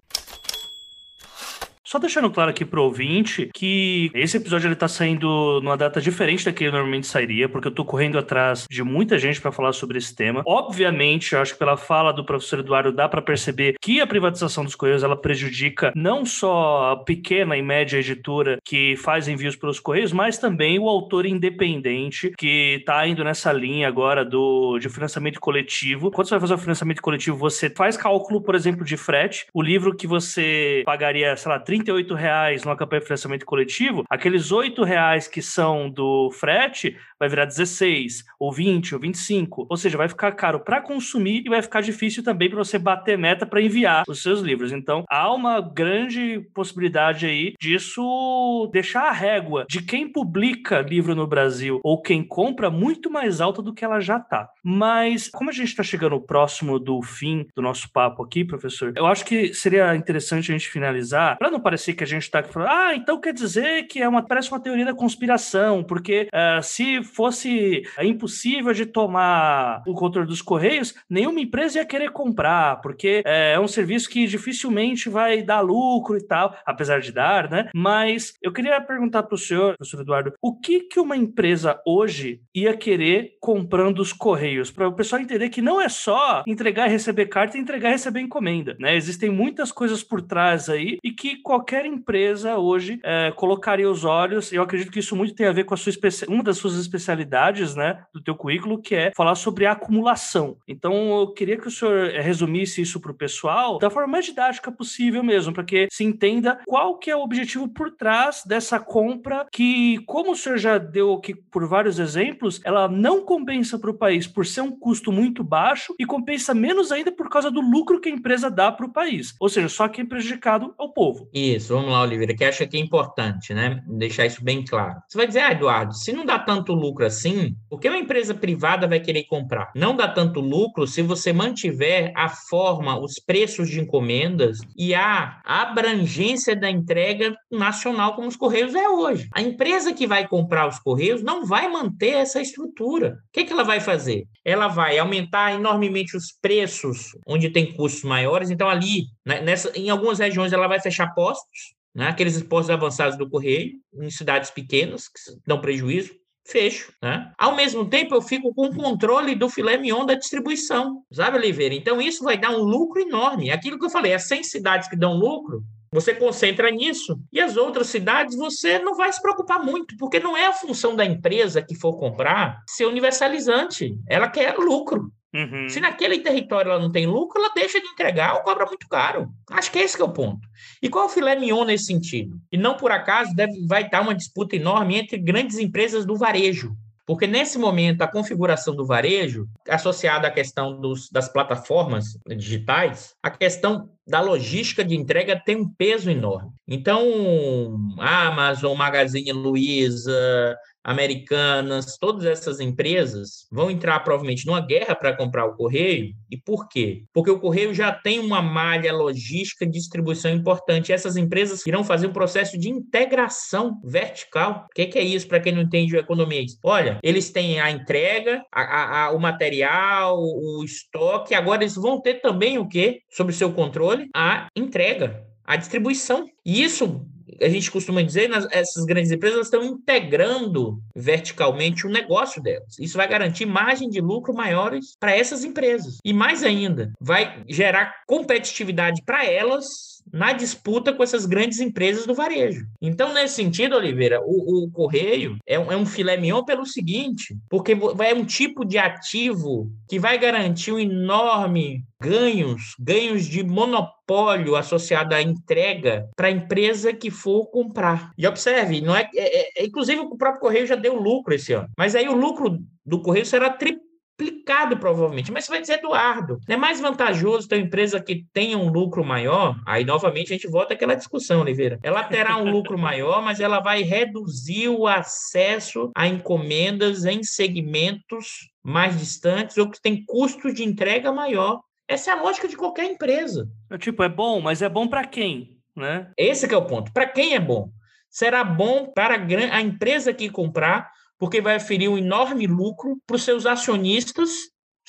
Só deixando claro aqui pro ouvinte que esse episódio ele tá saindo numa data diferente da que normalmente sairia, porque eu tô correndo atrás de muita gente para falar sobre esse tema. Obviamente, eu acho que pela fala do professor Eduardo dá para perceber que a privatização dos Correios ela prejudica não só a pequena e média editora que faz envios pelos Correios, mas também o autor independente que tá indo nessa linha agora do de financiamento coletivo. Quando você vai fazer o financiamento coletivo, você faz cálculo, por exemplo, de frete. O livro que você pagaria, sei lá, 30 38 reais numa campanha de financiamento coletivo, aqueles 8 reais que são do frete vai virar 16, ou 20, ou 25. Ou seja, vai ficar caro para consumir e vai ficar difícil também para você bater meta para enviar os seus livros. Então, há uma grande possibilidade aí disso deixar a régua de quem publica livro no Brasil ou quem compra muito mais alta do que ela já tá. Mas, como a gente está chegando próximo do fim do nosso papo aqui, professor, eu acho que seria interessante a gente finalizar, para não parecer que a gente está falando, ah, então quer dizer que é uma, parece uma teoria da conspiração, porque uh, se fosse impossível de tomar o controle dos Correios, nenhuma empresa ia querer comprar, porque é, é um serviço que dificilmente vai dar lucro e tal, apesar de dar, né? Mas eu queria perguntar para o senhor, professor Eduardo, o que, que uma empresa hoje ia querer comprando os Correios? Para o pessoal entender que não é só entregar e receber carta entregar e receber encomenda, né? Existem muitas coisas por trás aí e que qualquer empresa hoje é, colocaria os olhos, e eu acredito que isso muito tem a ver com a sua uma das suas especialidades, né, do teu currículo, que é falar sobre acumulação. Então, eu queria que o senhor eh, resumisse isso para o pessoal da forma mais didática possível mesmo, para que se entenda qual que é o objetivo por trás dessa compra que, como o senhor já deu aqui por vários exemplos, ela não compensa para o país por ser um custo muito baixo e compensa menos ainda por causa do lucro que a empresa dá para o país. Ou seja, só quem é prejudicado é o povo. Isso, vamos lá, Oliveira, que acha que é importante, né? Deixar isso bem claro. Você vai dizer, ah, Eduardo, se não dá tanto lucro assim, por que uma empresa privada vai querer comprar? Não dá tanto lucro se você mantiver a forma, os preços de encomendas e a abrangência da entrega nacional como os Correios é hoje. A empresa que vai comprar os Correios não vai manter essa estrutura. O que, que ela vai fazer? Ela vai aumentar enormemente os preços onde tem custos maiores. Então, ali, nessa, em algumas regiões, ela vai fechar postos, né, aqueles postos avançados do Correio, em cidades pequenas, que dão prejuízo fecho. Né? Ao mesmo tempo, eu fico com o controle do filé mignon da distribuição, sabe, Oliveira? Então, isso vai dar um lucro enorme. Aquilo que eu falei, as 100 cidades que dão lucro, você concentra nisso. E as outras cidades você não vai se preocupar muito, porque não é a função da empresa que for comprar ser universalizante. Ela quer lucro. Uhum. Se naquele território ela não tem lucro, ela deixa de entregar ou cobra muito caro. Acho que esse que é o ponto. E qual é o filé mignon nesse sentido? E não por acaso deve, vai estar uma disputa enorme entre grandes empresas do varejo. Porque nesse momento a configuração do varejo, associada à questão dos, das plataformas digitais, a questão da logística de entrega tem um peso enorme. Então, Amazon, Magazine Luiza, Americanas, todas essas empresas vão entrar provavelmente numa guerra para comprar o correio. E por quê? Porque o correio já tem uma malha logística de distribuição importante. Essas empresas irão fazer um processo de integração vertical. O que é isso para quem não entende economia? Olha, eles têm a entrega, a, a, o material, o estoque. Agora eles vão ter também o quê? Sob seu controle, a entrega, a distribuição. E isso a gente costuma dizer, nas, essas grandes empresas estão integrando verticalmente o negócio delas. Isso vai garantir margem de lucro maiores para essas empresas. E mais ainda, vai gerar competitividade para elas na disputa com essas grandes empresas do varejo. Então, nesse sentido, Oliveira, o, o correio é um, é um filé mignon pelo seguinte, porque é um tipo de ativo que vai garantir um enorme ganhos, ganhos de monopólio associado à entrega para a empresa que for comprar. E observe, não é, é, é, inclusive o próprio correio já deu lucro esse ano, mas aí o lucro do correio será tri, multiplicado provavelmente. Mas você vai dizer, Eduardo, é mais vantajoso ter uma empresa que tenha um lucro maior? Aí, novamente, a gente volta àquela discussão, Oliveira. Ela terá um lucro maior, mas ela vai reduzir o acesso a encomendas em segmentos mais distantes ou que tem custo de entrega maior. Essa é a lógica de qualquer empresa. É, tipo, é bom, mas é bom para quem? Né? Esse é o ponto. Para quem é bom? Será bom para a empresa que comprar, porque vai oferir um enorme lucro para os seus acionistas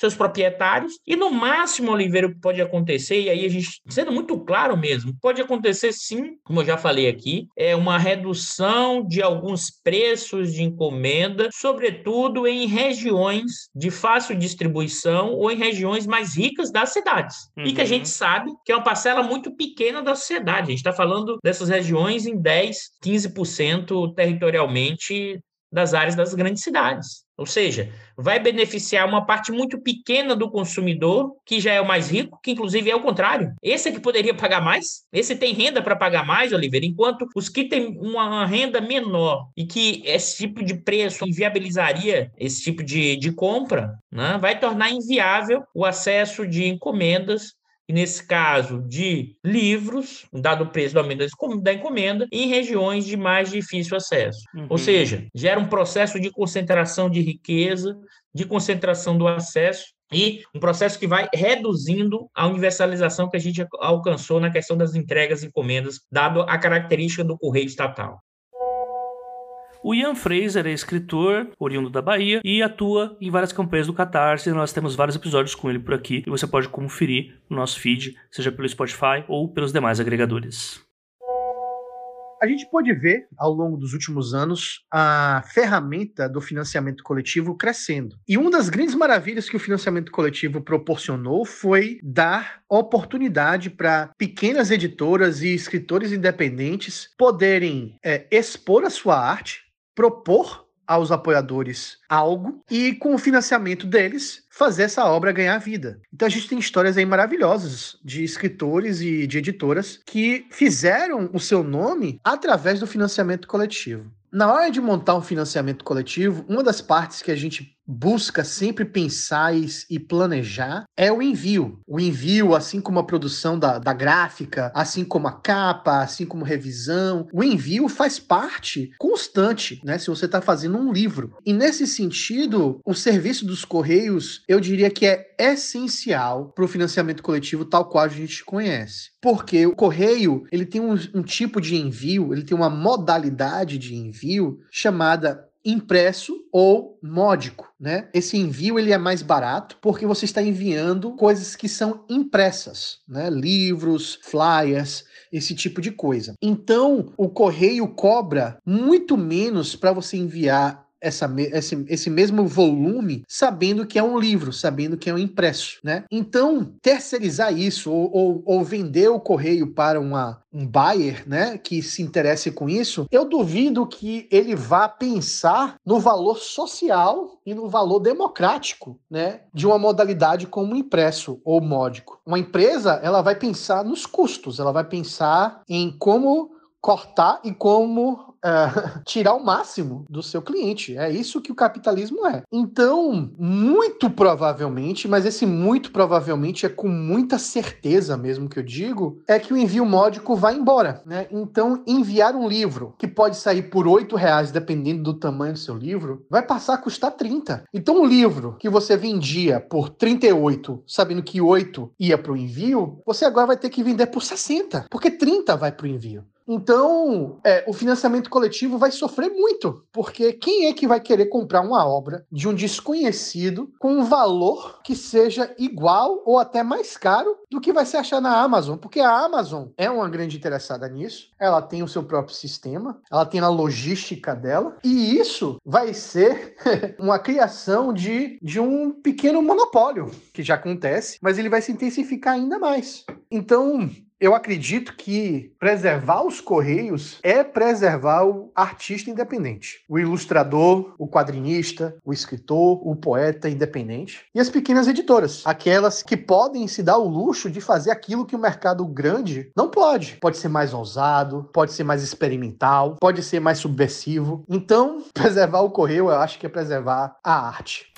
seus proprietários, e no máximo, Oliveira, o que pode acontecer, e aí a gente, sendo muito claro mesmo, pode acontecer sim, como eu já falei aqui, é uma redução de alguns preços de encomenda, sobretudo em regiões de fácil distribuição ou em regiões mais ricas das cidades. Uhum. E que a gente uhum. sabe que é uma parcela muito pequena da sociedade. A gente está falando dessas regiões em 10, 15% territorialmente das áreas das grandes cidades. Ou seja, vai beneficiar uma parte muito pequena do consumidor, que já é o mais rico, que inclusive é o contrário. Esse é que poderia pagar mais, esse tem renda para pagar mais, Oliveira, enquanto os que têm uma renda menor e que esse tipo de preço inviabilizaria esse tipo de, de compra, né, vai tornar inviável o acesso de encomendas e nesse caso de livros, dado o preço do aumento da encomenda, em regiões de mais difícil acesso. Uhum. Ou seja, gera um processo de concentração de riqueza, de concentração do acesso e um processo que vai reduzindo a universalização que a gente alcançou na questão das entregas e encomendas, dado a característica do correio estatal. O Ian Fraser é escritor, oriundo da Bahia, e atua em várias campanhas do Catarse. Nós temos vários episódios com ele por aqui e você pode conferir no nosso feed, seja pelo Spotify ou pelos demais agregadores. A gente pode ver ao longo dos últimos anos a ferramenta do financiamento coletivo crescendo. E uma das grandes maravilhas que o financiamento coletivo proporcionou foi dar oportunidade para pequenas editoras e escritores independentes poderem é, expor a sua arte propor aos apoiadores algo e, com o financiamento deles, fazer essa obra ganhar vida. Então a gente tem histórias aí maravilhosas de escritores e de editoras que fizeram o seu nome através do financiamento coletivo. Na hora de montar um financiamento coletivo, uma das partes que a gente busca sempre pensar e, planejar é o envio. O envio, assim como a produção da, da gráfica, assim como a capa, assim como revisão, o envio faz parte constante, né? Se você está fazendo um livro. E nesse sentido, o serviço dos Correios, eu diria que é essencial para o financiamento coletivo tal qual a gente conhece. Porque o correio, ele tem um, um tipo de envio, ele tem uma modalidade de envio chamada impresso ou módico, né? Esse envio ele é mais barato porque você está enviando coisas que são impressas, né? Livros, flyers, esse tipo de coisa. Então, o correio cobra muito menos para você enviar essa, esse, esse mesmo volume sabendo que é um livro, sabendo que é um impresso, né? Então, terceirizar isso ou, ou, ou vender o correio para uma, um buyer, né, que se interesse com isso, eu duvido que ele vá pensar no valor social e no valor democrático, né, de uma modalidade como impresso ou módico. Uma empresa, ela vai pensar nos custos, ela vai pensar em como cortar e como uh, tirar o máximo do seu cliente. É isso que o capitalismo é. Então, muito provavelmente, mas esse muito provavelmente é com muita certeza mesmo que eu digo, é que o envio módico vai embora. Né? Então, enviar um livro que pode sair por oito reais, dependendo do tamanho do seu livro, vai passar a custar 30. Então, um livro que você vendia por 38, sabendo que 8 ia para o envio, você agora vai ter que vender por 60, porque 30 vai para o envio. Então, é, o financiamento coletivo vai sofrer muito, porque quem é que vai querer comprar uma obra de um desconhecido com um valor que seja igual ou até mais caro do que vai se achar na Amazon? Porque a Amazon é uma grande interessada nisso, ela tem o seu próprio sistema, ela tem a logística dela, e isso vai ser uma criação de, de um pequeno monopólio, que já acontece, mas ele vai se intensificar ainda mais. Então, eu acredito que preservar os Correios é preservar o artista independente, o ilustrador, o quadrinista, o escritor, o poeta independente e as pequenas editoras, aquelas que podem se dar o luxo de fazer aquilo que o mercado grande não pode. Pode ser mais ousado, pode ser mais experimental, pode ser mais subversivo. Então, preservar o Correio, eu acho que é preservar a arte.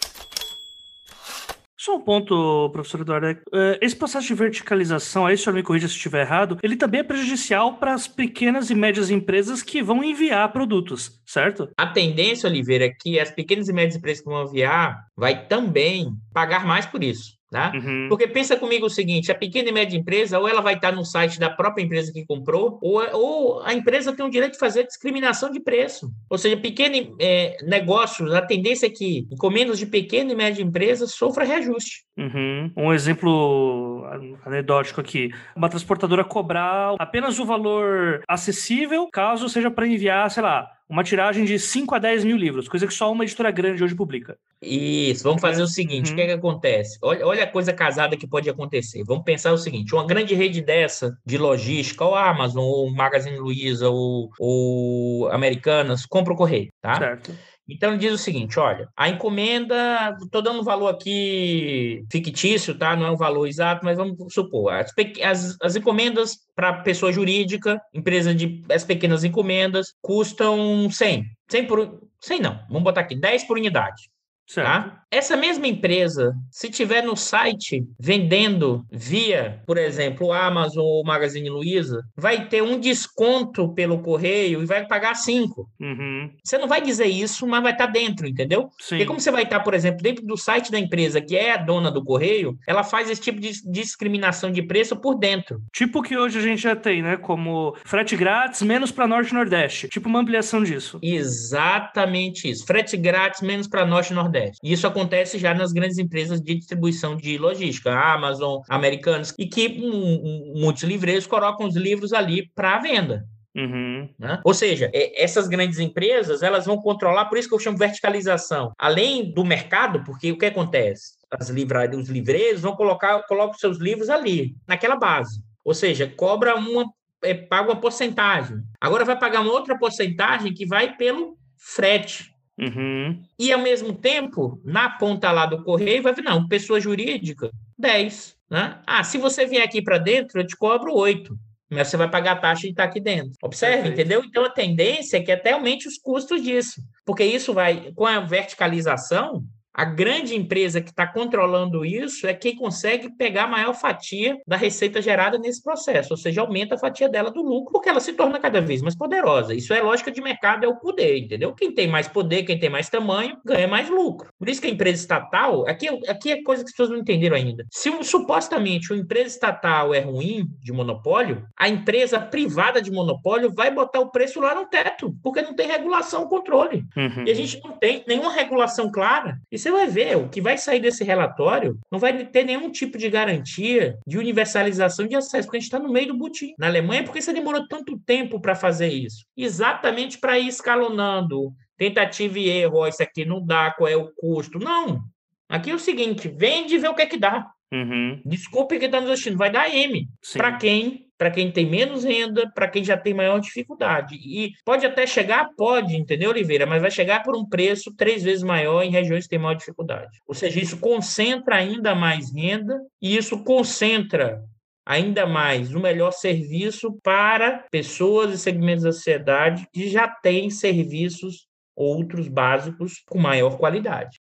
Só um ponto, professor Eduardo. É, esse processo de verticalização, aí, se eu me corrija se estiver errado, ele também é prejudicial para as pequenas e médias empresas que vão enviar produtos, certo? A tendência, Oliveira, é que as pequenas e médias empresas que vão enviar vai também pagar mais por isso. Tá? Uhum. Porque pensa comigo o seguinte: a pequena e média empresa, ou ela vai estar no site da própria empresa que comprou, ou, ou a empresa tem o direito de fazer discriminação de preço. Ou seja, pequenos é, negócios, a tendência é que encomendas de pequena e média empresa sofra reajuste. Uhum. Um exemplo anedótico aqui: uma transportadora cobrar apenas o valor acessível, caso seja para enviar, sei lá, uma tiragem de 5 a 10 mil livros, coisa que só uma editora grande hoje publica. Isso, vamos fazer o seguinte: uhum. o que, é que acontece? Olha, olha a coisa casada que pode acontecer. Vamos pensar o seguinte: uma grande rede dessa de logística, ou Amazon, ou Magazine Luiza, ou, ou Americanas, compra o correio, tá? Certo. Então ele diz o seguinte: olha, a encomenda, estou dando um valor aqui fictício, tá? Não é um valor exato, mas vamos supor, as, as, as encomendas para pessoa jurídica, empresa de as pequenas encomendas, custam 100. 100 por 100 não, vamos botar aqui 10 por unidade. Tá? Essa mesma empresa, se tiver no site vendendo via, por exemplo, Amazon ou Magazine Luiza, vai ter um desconto pelo correio e vai pagar 5. Uhum. Você não vai dizer isso, mas vai estar tá dentro, entendeu? Sim. Porque como você vai estar, tá, por exemplo, dentro do site da empresa, que é a dona do correio, ela faz esse tipo de discriminação de preço por dentro. Tipo que hoje a gente já tem, né? Como frete grátis, menos para Norte e Nordeste. Tipo uma ampliação disso. Exatamente isso. Frete grátis, menos para Norte e Nordeste. Nordeste. E isso acontece já nas grandes empresas de distribuição de logística, Amazon, Americanos, e que um, um, muitos livreiros colocam os livros ali para venda. Uhum. Né? Ou seja, é, essas grandes empresas elas vão controlar, por isso que eu chamo verticalização. Além do mercado, porque o que acontece? As livrarias, os livreiros vão colocar, colocam seus livros ali, naquela base. Ou seja, cobra uma, é, paga uma porcentagem. Agora vai pagar uma outra porcentagem que vai pelo frete. Uhum. E, ao mesmo tempo, na ponta lá do correio, vai vir, não, pessoa jurídica, 10. Né? Ah, se você vier aqui para dentro, eu te cobro 8. Mas você vai pagar a taxa de estar aqui dentro. Observe, Perfeito. entendeu? Então, a tendência é que até aumente os custos disso. Porque isso vai, com a verticalização, a grande empresa que está controlando isso é quem consegue pegar a maior fatia da receita gerada nesse processo, ou seja, aumenta a fatia dela do lucro, porque ela se torna cada vez mais poderosa. Isso é lógica de mercado, é o poder, entendeu? Quem tem mais poder, quem tem mais tamanho, ganha mais lucro. Por isso que a empresa estatal, aqui, aqui é coisa que as pessoas não entenderam ainda. Se supostamente uma empresa estatal é ruim de monopólio, a empresa privada de monopólio vai botar o preço lá no teto, porque não tem regulação, controle. Uhum. E a gente não tem nenhuma regulação clara. E você vai ver, o que vai sair desse relatório não vai ter nenhum tipo de garantia de universalização de acesso, porque a gente está no meio do butim. Na Alemanha, por que você demorou tanto tempo para fazer isso? Exatamente para ir escalonando. Tentativa e erro, isso aqui não dá, qual é o custo? Não. Aqui é o seguinte, vende e vê o que é que dá. Uhum. Desculpe que está nos assistindo, vai dar M. Para quem para quem tem menos renda, para quem já tem maior dificuldade. E pode até chegar, pode, entendeu, Oliveira? Mas vai chegar por um preço três vezes maior em regiões que têm maior dificuldade. Ou seja, isso concentra ainda mais renda e isso concentra ainda mais o melhor serviço para pessoas e segmentos da sociedade que já têm serviços outros básicos com maior qualidade.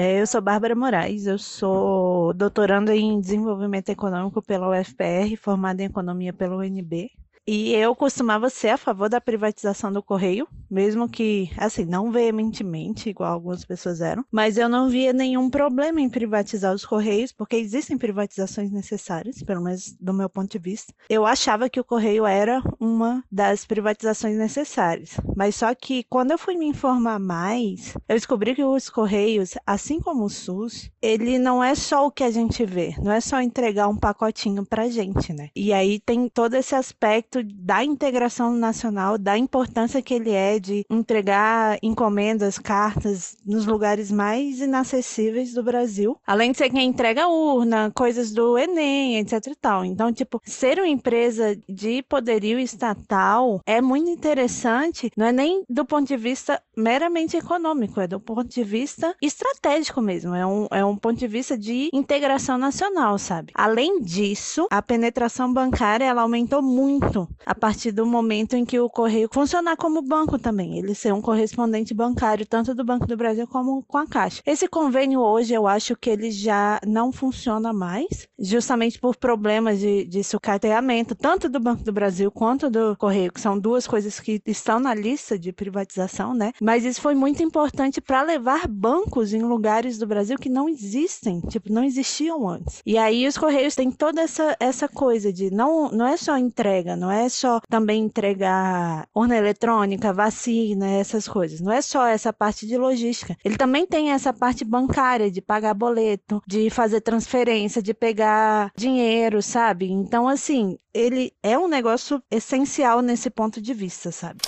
É, eu sou Bárbara Moraes, eu sou doutoranda em desenvolvimento econômico pela UFPR, formada em economia pela UNB. E eu costumava ser a favor da privatização do correio, mesmo que, assim, não veementemente, igual algumas pessoas eram, mas eu não via nenhum problema em privatizar os correios, porque existem privatizações necessárias, pelo menos do meu ponto de vista. Eu achava que o correio era uma das privatizações necessárias, mas só que quando eu fui me informar mais, eu descobri que os correios, assim como o SUS, ele não é só o que a gente vê, não é só entregar um pacotinho pra gente, né? E aí tem todo esse aspecto da integração nacional, da importância que ele é de entregar encomendas, cartas nos lugares mais inacessíveis do Brasil. Além de ser quem entrega urna, coisas do Enem, etc e tal. Então, tipo, ser uma empresa de poderio estatal é muito interessante, não é nem do ponto de vista meramente econômico, é do ponto de vista estratégico mesmo. É um, é um ponto de vista de integração nacional, sabe? Além disso, a penetração bancária ela aumentou muito a partir do momento em que o correio funcionar como banco também, ele ser um correspondente bancário tanto do Banco do Brasil como com a Caixa. Esse convênio hoje eu acho que ele já não funciona mais, justamente por problemas de, de sucateamento, tanto do Banco do Brasil quanto do Correio, que são duas coisas que estão na lista de privatização, né? Mas isso foi muito importante para levar bancos em lugares do Brasil que não existem, tipo, não existiam antes. E aí os Correios têm toda essa, essa coisa de não, não é só entrega, não é só também entregar urna eletrônica, vacina, essas coisas. Não é só essa parte de logística. Ele também tem essa parte bancária de pagar boleto, de fazer transferência, de pegar dinheiro, sabe? Então, assim, ele é um negócio essencial nesse ponto de vista, sabe?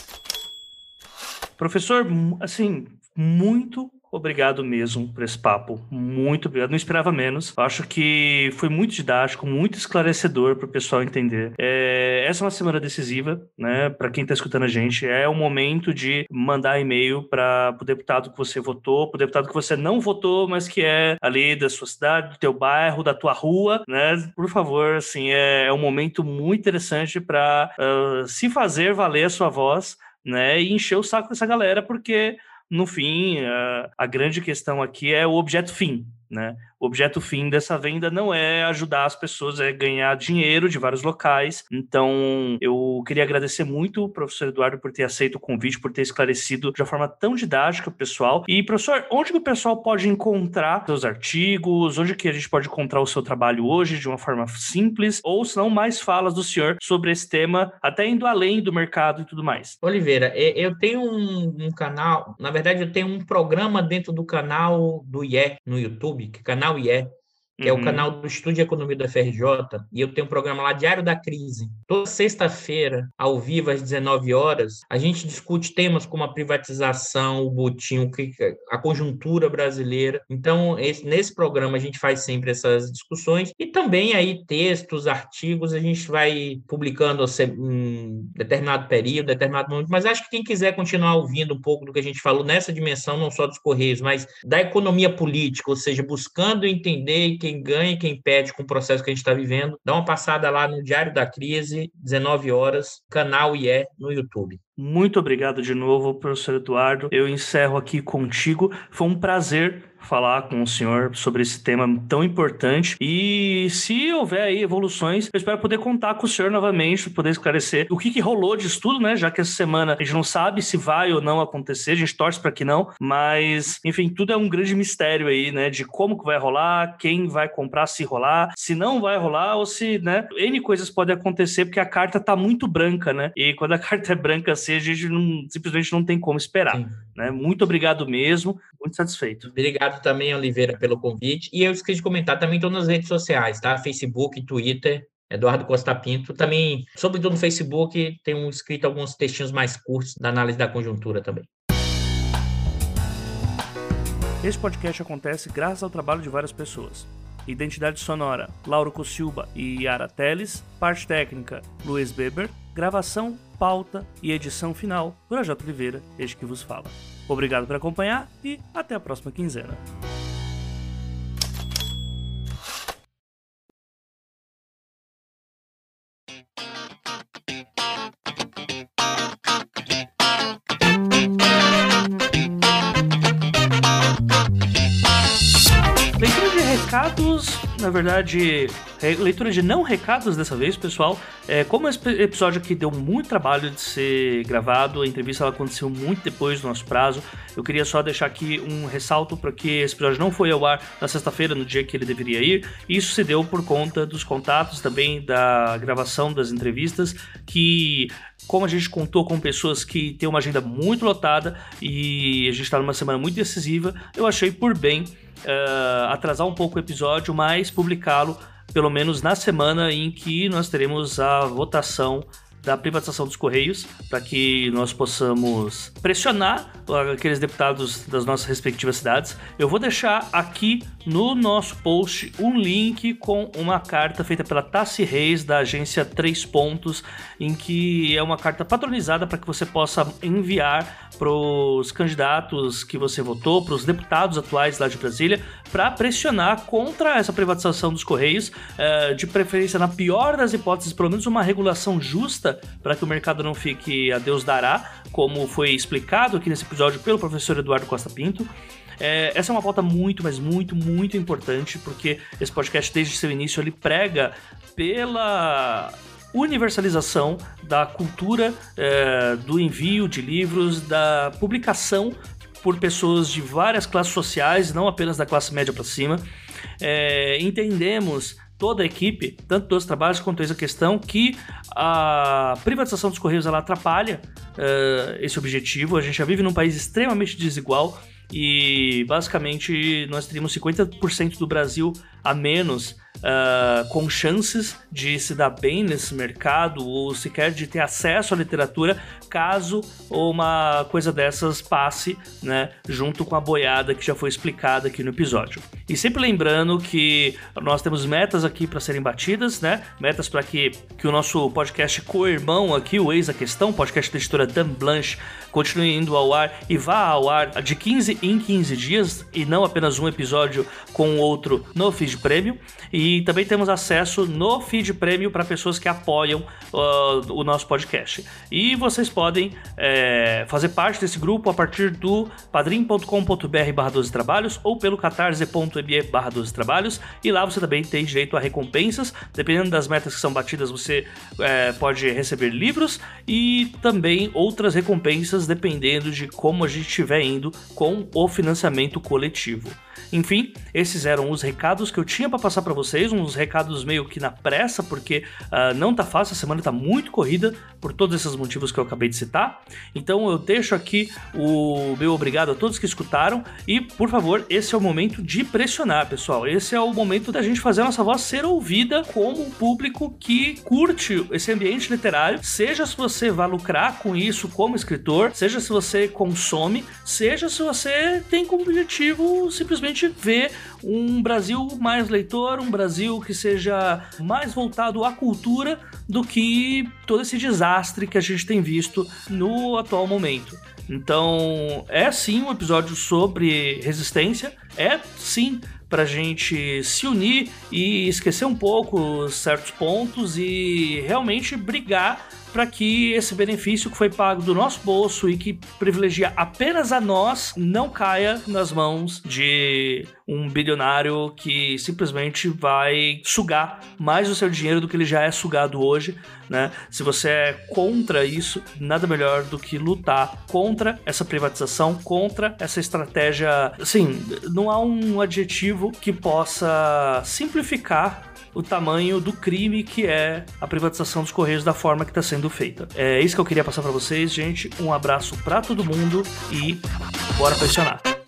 Professor, assim, muito Obrigado mesmo por esse papo. Muito obrigado. Não esperava menos. Acho que foi muito didático, muito esclarecedor para o pessoal entender. É, essa é uma semana decisiva, né? Para quem está escutando a gente, é o momento de mandar e-mail para o deputado que você votou, para o deputado que você não votou, mas que é ali da sua cidade, do teu bairro, da tua rua, né? Por favor, assim, é, é um momento muito interessante para uh, ah, se fazer valer a sua voz. Né, e encher o saco dessa galera, porque no fim, a, a grande questão aqui é o objeto fim, né? O objeto fim dessa venda não é ajudar as pessoas, é ganhar dinheiro de vários locais. Então, eu queria agradecer muito o professor Eduardo por ter aceito o convite, por ter esclarecido de uma forma tão didática o pessoal. E, professor, onde que o pessoal pode encontrar seus artigos? Onde que a gente pode encontrar o seu trabalho hoje de uma forma simples? Ou, se não, mais falas do senhor sobre esse tema, até indo além do mercado e tudo mais? Oliveira, eu tenho um, canal, na verdade, eu tenho um programa dentro do canal do IE no YouTube, que é canal canal IE, que uhum. é o uhum. canal do Estúdio de Economia da FRJ, e eu tenho um programa lá, Diário da Crise. Toda sexta-feira, ao vivo, às 19 horas, a gente discute temas como a privatização, o botim, a conjuntura brasileira. Então, esse, nesse programa, a gente faz sempre essas discussões, e também aí textos, artigos, a gente vai publicando em determinado período, determinado momento, mas acho que quem quiser continuar ouvindo um pouco do que a gente falou nessa dimensão, não só dos Correios, mas da economia política, ou seja, buscando entender que quem ganha e quem perde com o processo que a gente está vivendo, dá uma passada lá no Diário da Crise, 19 horas, canal IE no YouTube. Muito obrigado de novo, professor Eduardo. Eu encerro aqui contigo. Foi um prazer falar com o senhor sobre esse tema tão importante. E se houver aí evoluções, eu espero poder contar com o senhor novamente, poder esclarecer o que, que rolou disso tudo, né? Já que essa semana a gente não sabe se vai ou não acontecer, a gente torce para que não, mas enfim, tudo é um grande mistério aí, né? De como que vai rolar, quem vai comprar, se rolar, se não vai rolar ou se, né? N coisas podem acontecer porque a carta tá muito branca, né? E quando a carta é branca assim, a gente não, simplesmente não tem como esperar, né? Muito obrigado mesmo, muito satisfeito. Obrigado obrigado também, Oliveira, pelo convite. E eu esqueci de comentar, também estou nas redes sociais, tá? Facebook, Twitter, Eduardo Costa Pinto. Também, sobretudo no Facebook, tenho escrito alguns textinhos mais curtos da análise da conjuntura também. Este podcast acontece graças ao trabalho de várias pessoas. Identidade sonora, Lauro Cossilba e Yara Teles. Parte técnica, Luiz Beber. Gravação, pauta e edição final, Projeto Oliveira, este que vos fala. Obrigado por acompanhar e até a próxima quinzena. Recados, na verdade, leitura de não recados dessa vez, pessoal. É, como esse episódio aqui deu muito trabalho de ser gravado, a entrevista aconteceu muito depois do nosso prazo, eu queria só deixar aqui um ressalto para que esse episódio não foi ao ar na sexta-feira, no dia que ele deveria ir. Isso se deu por conta dos contatos também da gravação das entrevistas, que como a gente contou com pessoas que têm uma agenda muito lotada e a gente está numa semana muito decisiva, eu achei por bem uh, atrasar um pouco o episódio, mas publicá-lo pelo menos na semana em que nós teremos a votação da privatização dos Correios, para que nós possamos pressionar aqueles deputados das nossas respectivas cidades. Eu vou deixar aqui no nosso post um link com uma carta feita pela Tassi Reis, da agência Três Pontos, em que é uma carta patronizada para que você possa enviar para os candidatos que você votou, para os deputados atuais lá de Brasília, para pressionar contra essa privatização dos Correios, é, de preferência, na pior das hipóteses, pelo menos uma regulação justa para que o mercado não fique a Deus dará, como foi explicado aqui nesse episódio pelo professor Eduardo Costa Pinto. É, essa é uma pauta muito, mas muito, muito importante, porque esse podcast, desde seu início, ele prega pela universalização da cultura é, do envio de livros, da publicação por pessoas de várias classes sociais, não apenas da classe média para cima. É, entendemos toda a equipe, tanto dos trabalhos quanto essa questão, que a privatização dos Correios ela atrapalha uh, esse objetivo. A gente já vive num país extremamente desigual e basicamente nós teríamos 50% do Brasil a menos uh, com chances de se dar bem nesse mercado ou sequer de ter acesso à literatura caso uma coisa dessas passe, né, junto com a boiada que já foi explicada aqui no episódio. E sempre lembrando que nós temos metas aqui para serem batidas, né? Metas para que, que o nosso podcast co-irmão aqui, o Ex a Questão, podcast da editora Dan Blanche, continue indo ao ar e vá ao ar de 15 em 15 dias e não apenas um episódio com outro no feed prêmio. E também temos acesso no feed prêmio para pessoas que apoiam uh, o nosso podcast. E vocês podem é, fazer parte desse grupo a partir do padrim.com.br barra 12 trabalhos ou pelo catarse.me barra 12 trabalhos. E lá você também tem direito a recompensas. Dependendo das metas que são batidas, você é, pode receber livros e também outras recompensas dependendo de como a gente estiver indo com o financiamento coletivo. Enfim, esses eram os recados que eu tinha para passar para vocês, uns recados meio que na pressa, porque uh, não tá fácil, a semana tá muito corrida por todos esses motivos que eu acabei de citar. Então eu deixo aqui o meu obrigado a todos que escutaram e, por favor, esse é o momento de pressionar, pessoal. Esse é o momento da gente fazer a nossa voz ser ouvida como um público que curte esse ambiente literário, seja se você vai lucrar com isso como escritor, seja se você consome, seja se você tem como objetivo simplesmente gente vê um Brasil mais leitor, um Brasil que seja mais voltado à cultura do que todo esse desastre que a gente tem visto no atual momento. Então, é sim um episódio sobre resistência, é sim para gente se unir e esquecer um pouco certos pontos e realmente brigar para que esse benefício que foi pago do nosso bolso e que privilegia apenas a nós não caia nas mãos de um bilionário que simplesmente vai sugar mais o seu dinheiro do que ele já é sugado hoje, né? Se você é contra isso, nada melhor do que lutar contra essa privatização, contra essa estratégia. Assim, não há um adjetivo que possa simplificar o tamanho do crime que é a privatização dos Correios da forma que está sendo feita. É isso que eu queria passar para vocês, gente. Um abraço para todo mundo e bora pressionar.